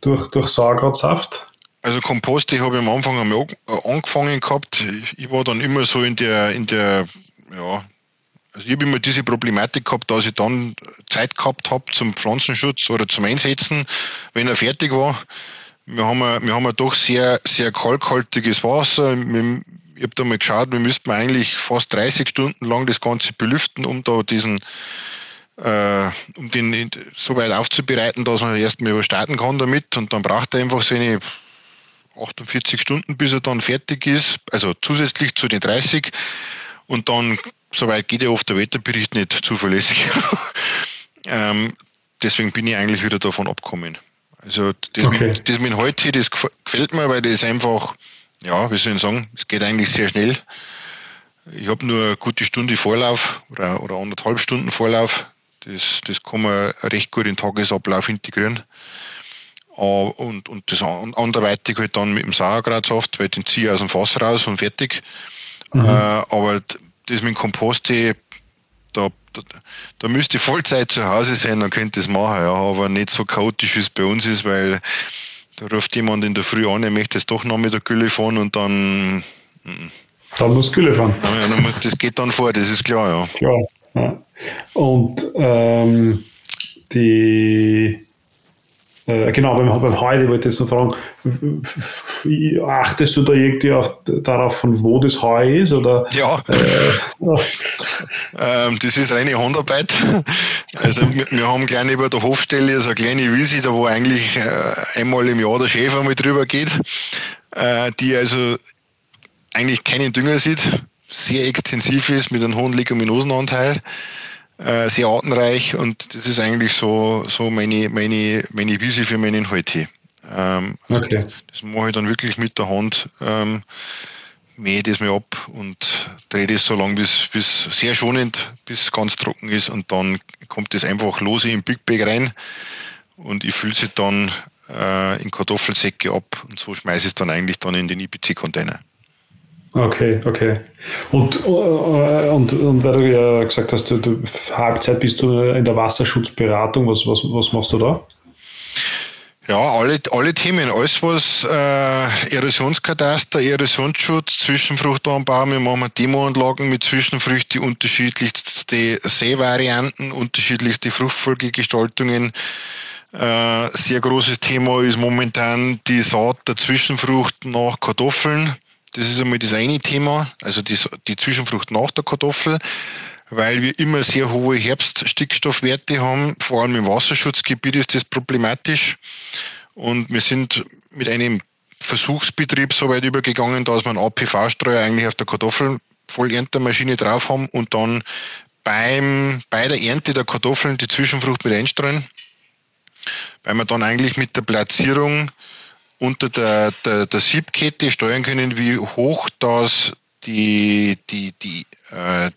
Speaker 2: durch, durch Sauerkrautsaft?
Speaker 3: Also Kompost, ich habe am Anfang einmal angefangen gehabt. Ich war dann immer so in der, in der, ja, also ich habe immer diese Problematik gehabt, dass ich dann Zeit gehabt habe zum Pflanzenschutz oder zum Einsetzen, wenn er fertig war. Wir haben, wir haben doch sehr, sehr kalkhaltiges Wasser. Ich habe da mal geschaut, wir müssten eigentlich fast 30 Stunden lang das Ganze belüften, um da diesen, äh, um den so weit aufzubereiten, dass man erstmal starten kann damit. Und dann braucht er einfach seine 48 Stunden, bis er dann fertig ist, also zusätzlich zu den 30. Und dann, soweit geht ja oft der Wetterbericht nicht zuverlässig. ähm, deswegen bin ich eigentlich wieder davon abgekommen. Also das, okay. mit, das mit heute, das gefällt mir, weil das einfach, ja, wie soll ich sagen, es geht eigentlich sehr schnell. Ich habe nur eine gute Stunde Vorlauf oder, oder anderthalb Stunden Vorlauf. Das, das kann man recht gut in den Tagesablauf integrieren. Und, und das anderweitig halt dann mit dem Sauerkrautsaft, weil den ziehe ich aus dem Fass raus und fertig. Mhm. Äh, aber das mit dem Kompost, da, da, da müsste Vollzeit zu Hause sein, dann könnte ich das machen, ja, aber nicht so chaotisch, wie es bei uns ist, weil da ruft jemand in der Früh an, er möchte jetzt doch noch mit der Gülle fahren und dann.
Speaker 2: Mm, Da muss Gülle fahren.
Speaker 3: Ja, das geht dann vor, das ist klar, ja.
Speaker 2: Klar. Ja. Und ähm, die äh, genau, beim, beim Heu, wollte ich jetzt noch fragen, achtest du da irgendwie auf, darauf, von wo das Heu ist? Oder,
Speaker 3: ja, äh, ähm, das ist reine Handarbeit. Also wir, wir haben gleich über der Hofstelle so eine kleine Wiese, da wo eigentlich äh, einmal im Jahr der Schäfer mit drüber geht, äh, die also eigentlich keinen Dünger sieht, sehr extensiv ist mit einem hohen Leguminosenanteil äh, sehr artenreich und das ist eigentlich so, so meine, meine, meine Wiese für meinen Heute. Ähm, okay. Das mache ich dann wirklich mit der Hand, ähm, mähe das mir ab und drehe das so lange, bis, bis sehr schonend, bis es ganz trocken ist und dann kommt das einfach lose im Big Bag rein und ich fülle sie dann äh, in Kartoffelsäcke ab und so schmeiße ich es dann eigentlich dann in den IPC-Container.
Speaker 2: Okay, okay. Und, äh, und, und weil du ja gesagt hast, du, du Halbzeit bist du in der Wasserschutzberatung, was, was, was machst du da?
Speaker 3: Ja, alle, alle Themen, alles was äh, Erosionskataster, Erosionsschutz, Zwischenfruchtanbau, wir machen Demoanlagen mit Zwischenfrüchten, unterschiedlichste Seevarianten, unterschiedlichste Fruchtfolgegestaltungen. Äh, sehr großes Thema ist momentan die Saat der Zwischenfrucht nach Kartoffeln. Das ist einmal das eine Thema, also die, die Zwischenfrucht nach der Kartoffel, weil wir immer sehr hohe Herbststickstoffwerte haben. Vor allem im Wasserschutzgebiet ist das problematisch. Und wir sind mit einem Versuchsbetrieb so weit übergegangen, dass wir einen APV-Streuer eigentlich auf der Kartoffelvollerntermaschine drauf haben und dann beim, bei der Ernte der Kartoffeln die Zwischenfrucht mit einstreuen, weil wir dann eigentlich mit der Platzierung unter der, der, der Siebkette steuern können, wie hoch das die, die, die, äh,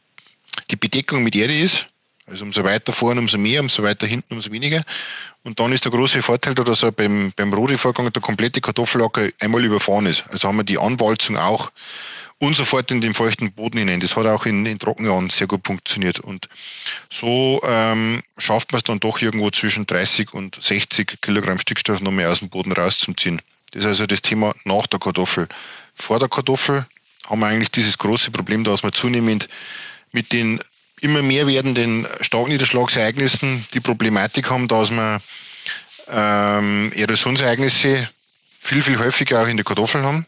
Speaker 3: die Bedeckung mit Erde ist. Also umso weiter vorne, umso mehr, umso weiter hinten, umso weniger. Und dann ist der große Vorteil, dass er beim, beim Rode-Vorgang der komplette Kartoffelacker einmal überfahren ist. Also haben wir die Anwalzung auch und sofort in den feuchten Boden hinein. Das hat auch in, in Trockenjahren sehr gut funktioniert. Und so ähm, schafft man es dann doch irgendwo zwischen 30 und 60 Kilogramm Stickstoff noch mehr aus dem Boden rauszuziehen. Das ist also das Thema nach der Kartoffel. Vor der Kartoffel haben wir eigentlich dieses große Problem, dass wir zunehmend mit den immer mehr werdenden Starkniederschlagsereignissen die Problematik haben, dass wir ähm, Erosionsereignisse viel, viel häufiger auch in der Kartoffel haben.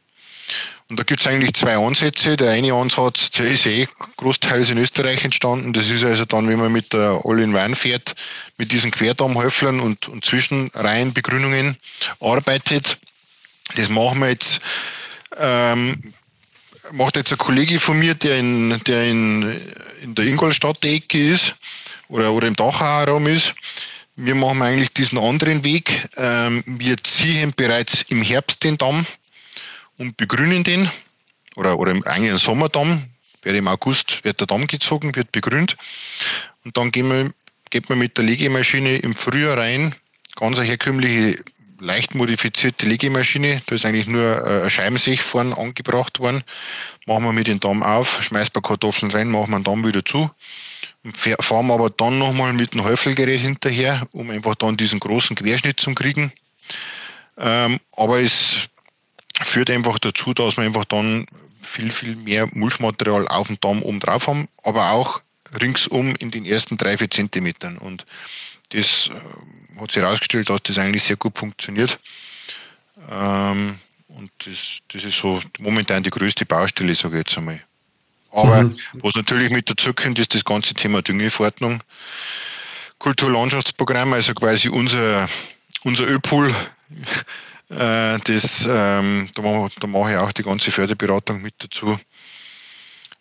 Speaker 3: Und da gibt es eigentlich zwei Ansätze. Der eine Ansatz, der ist eh großteils in Österreich entstanden. Das ist also dann, wenn man mit der All-in-One fährt, mit diesen Querdammhäuflern und, und Zwischenreihenbegrünungen arbeitet. Das machen wir jetzt, ähm, macht jetzt ein Kollege von mir, der in, der in, in der Ingolstadt Ecke ist oder, oder im Dachauer Raum ist. Wir machen eigentlich diesen anderen Weg. Ähm, wir ziehen bereits im Herbst den Damm und begrünen den. Oder, oder eigentlich einen Sommerdamm. Wird im August wird der Damm gezogen, wird begrünt. Und dann gehen wir, geht man mit der Legemaschine im Frühjahr rein. Ganz eine herkömmliche leicht modifizierte Legemaschine. Da ist eigentlich nur äh, ein Scheibensech vorne angebracht worden. Machen wir mit dem Damm auf, schmeißen wir Kartoffeln rein, machen wir den Damm wieder zu. Fahren wir aber dann nochmal mit dem Häufelgerät hinterher, um einfach dann diesen großen Querschnitt zu kriegen. Ähm, aber es führt einfach dazu, dass wir einfach dann viel, viel mehr Mulchmaterial auf dem Damm oben drauf haben, aber auch ringsum in den ersten drei, vier Zentimetern. Und das äh, hat sich herausgestellt, dass das eigentlich sehr gut funktioniert. Ähm, und das, das ist so momentan die größte Baustelle, sage ich jetzt einmal. Aber mhm. was natürlich mit dazu kommt, ist das ganze Thema Düngeverordnung. Kulturlandschaftsprogramm, also quasi unser, unser Ölpool, äh, das, ähm, da, mache, da mache ich auch die ganze Förderberatung mit dazu.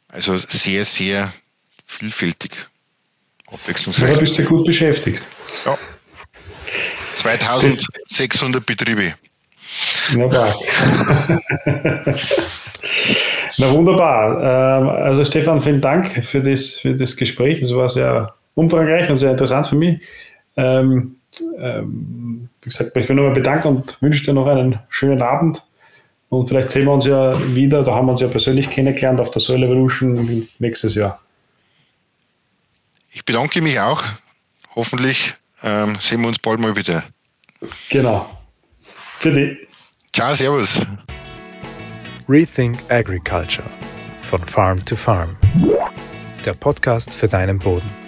Speaker 3: Also sehr, sehr vielfältig
Speaker 2: abwechslungsreich. Ja, da bist du gut beschäftigt. Ja.
Speaker 3: 2600 das, Betriebe.
Speaker 2: Wunderbar. Na wunderbar. Ähm, also Stefan, vielen Dank für das, für das Gespräch. Es war sehr umfangreich und sehr interessant für mich. Ähm, ähm, wie gesagt, ich mich nochmal bedanken und wünsche dir noch einen schönen Abend. Und vielleicht sehen wir uns ja wieder, da haben wir uns ja persönlich kennengelernt auf der Soil Evolution nächstes Jahr.
Speaker 3: Ich bedanke mich auch. Hoffentlich ähm, sehen wir uns bald mal wieder.
Speaker 2: Genau. Für dich.
Speaker 3: Ciao, Servus.
Speaker 1: Rethink Agriculture von Farm to Farm. Der Podcast für deinen Boden.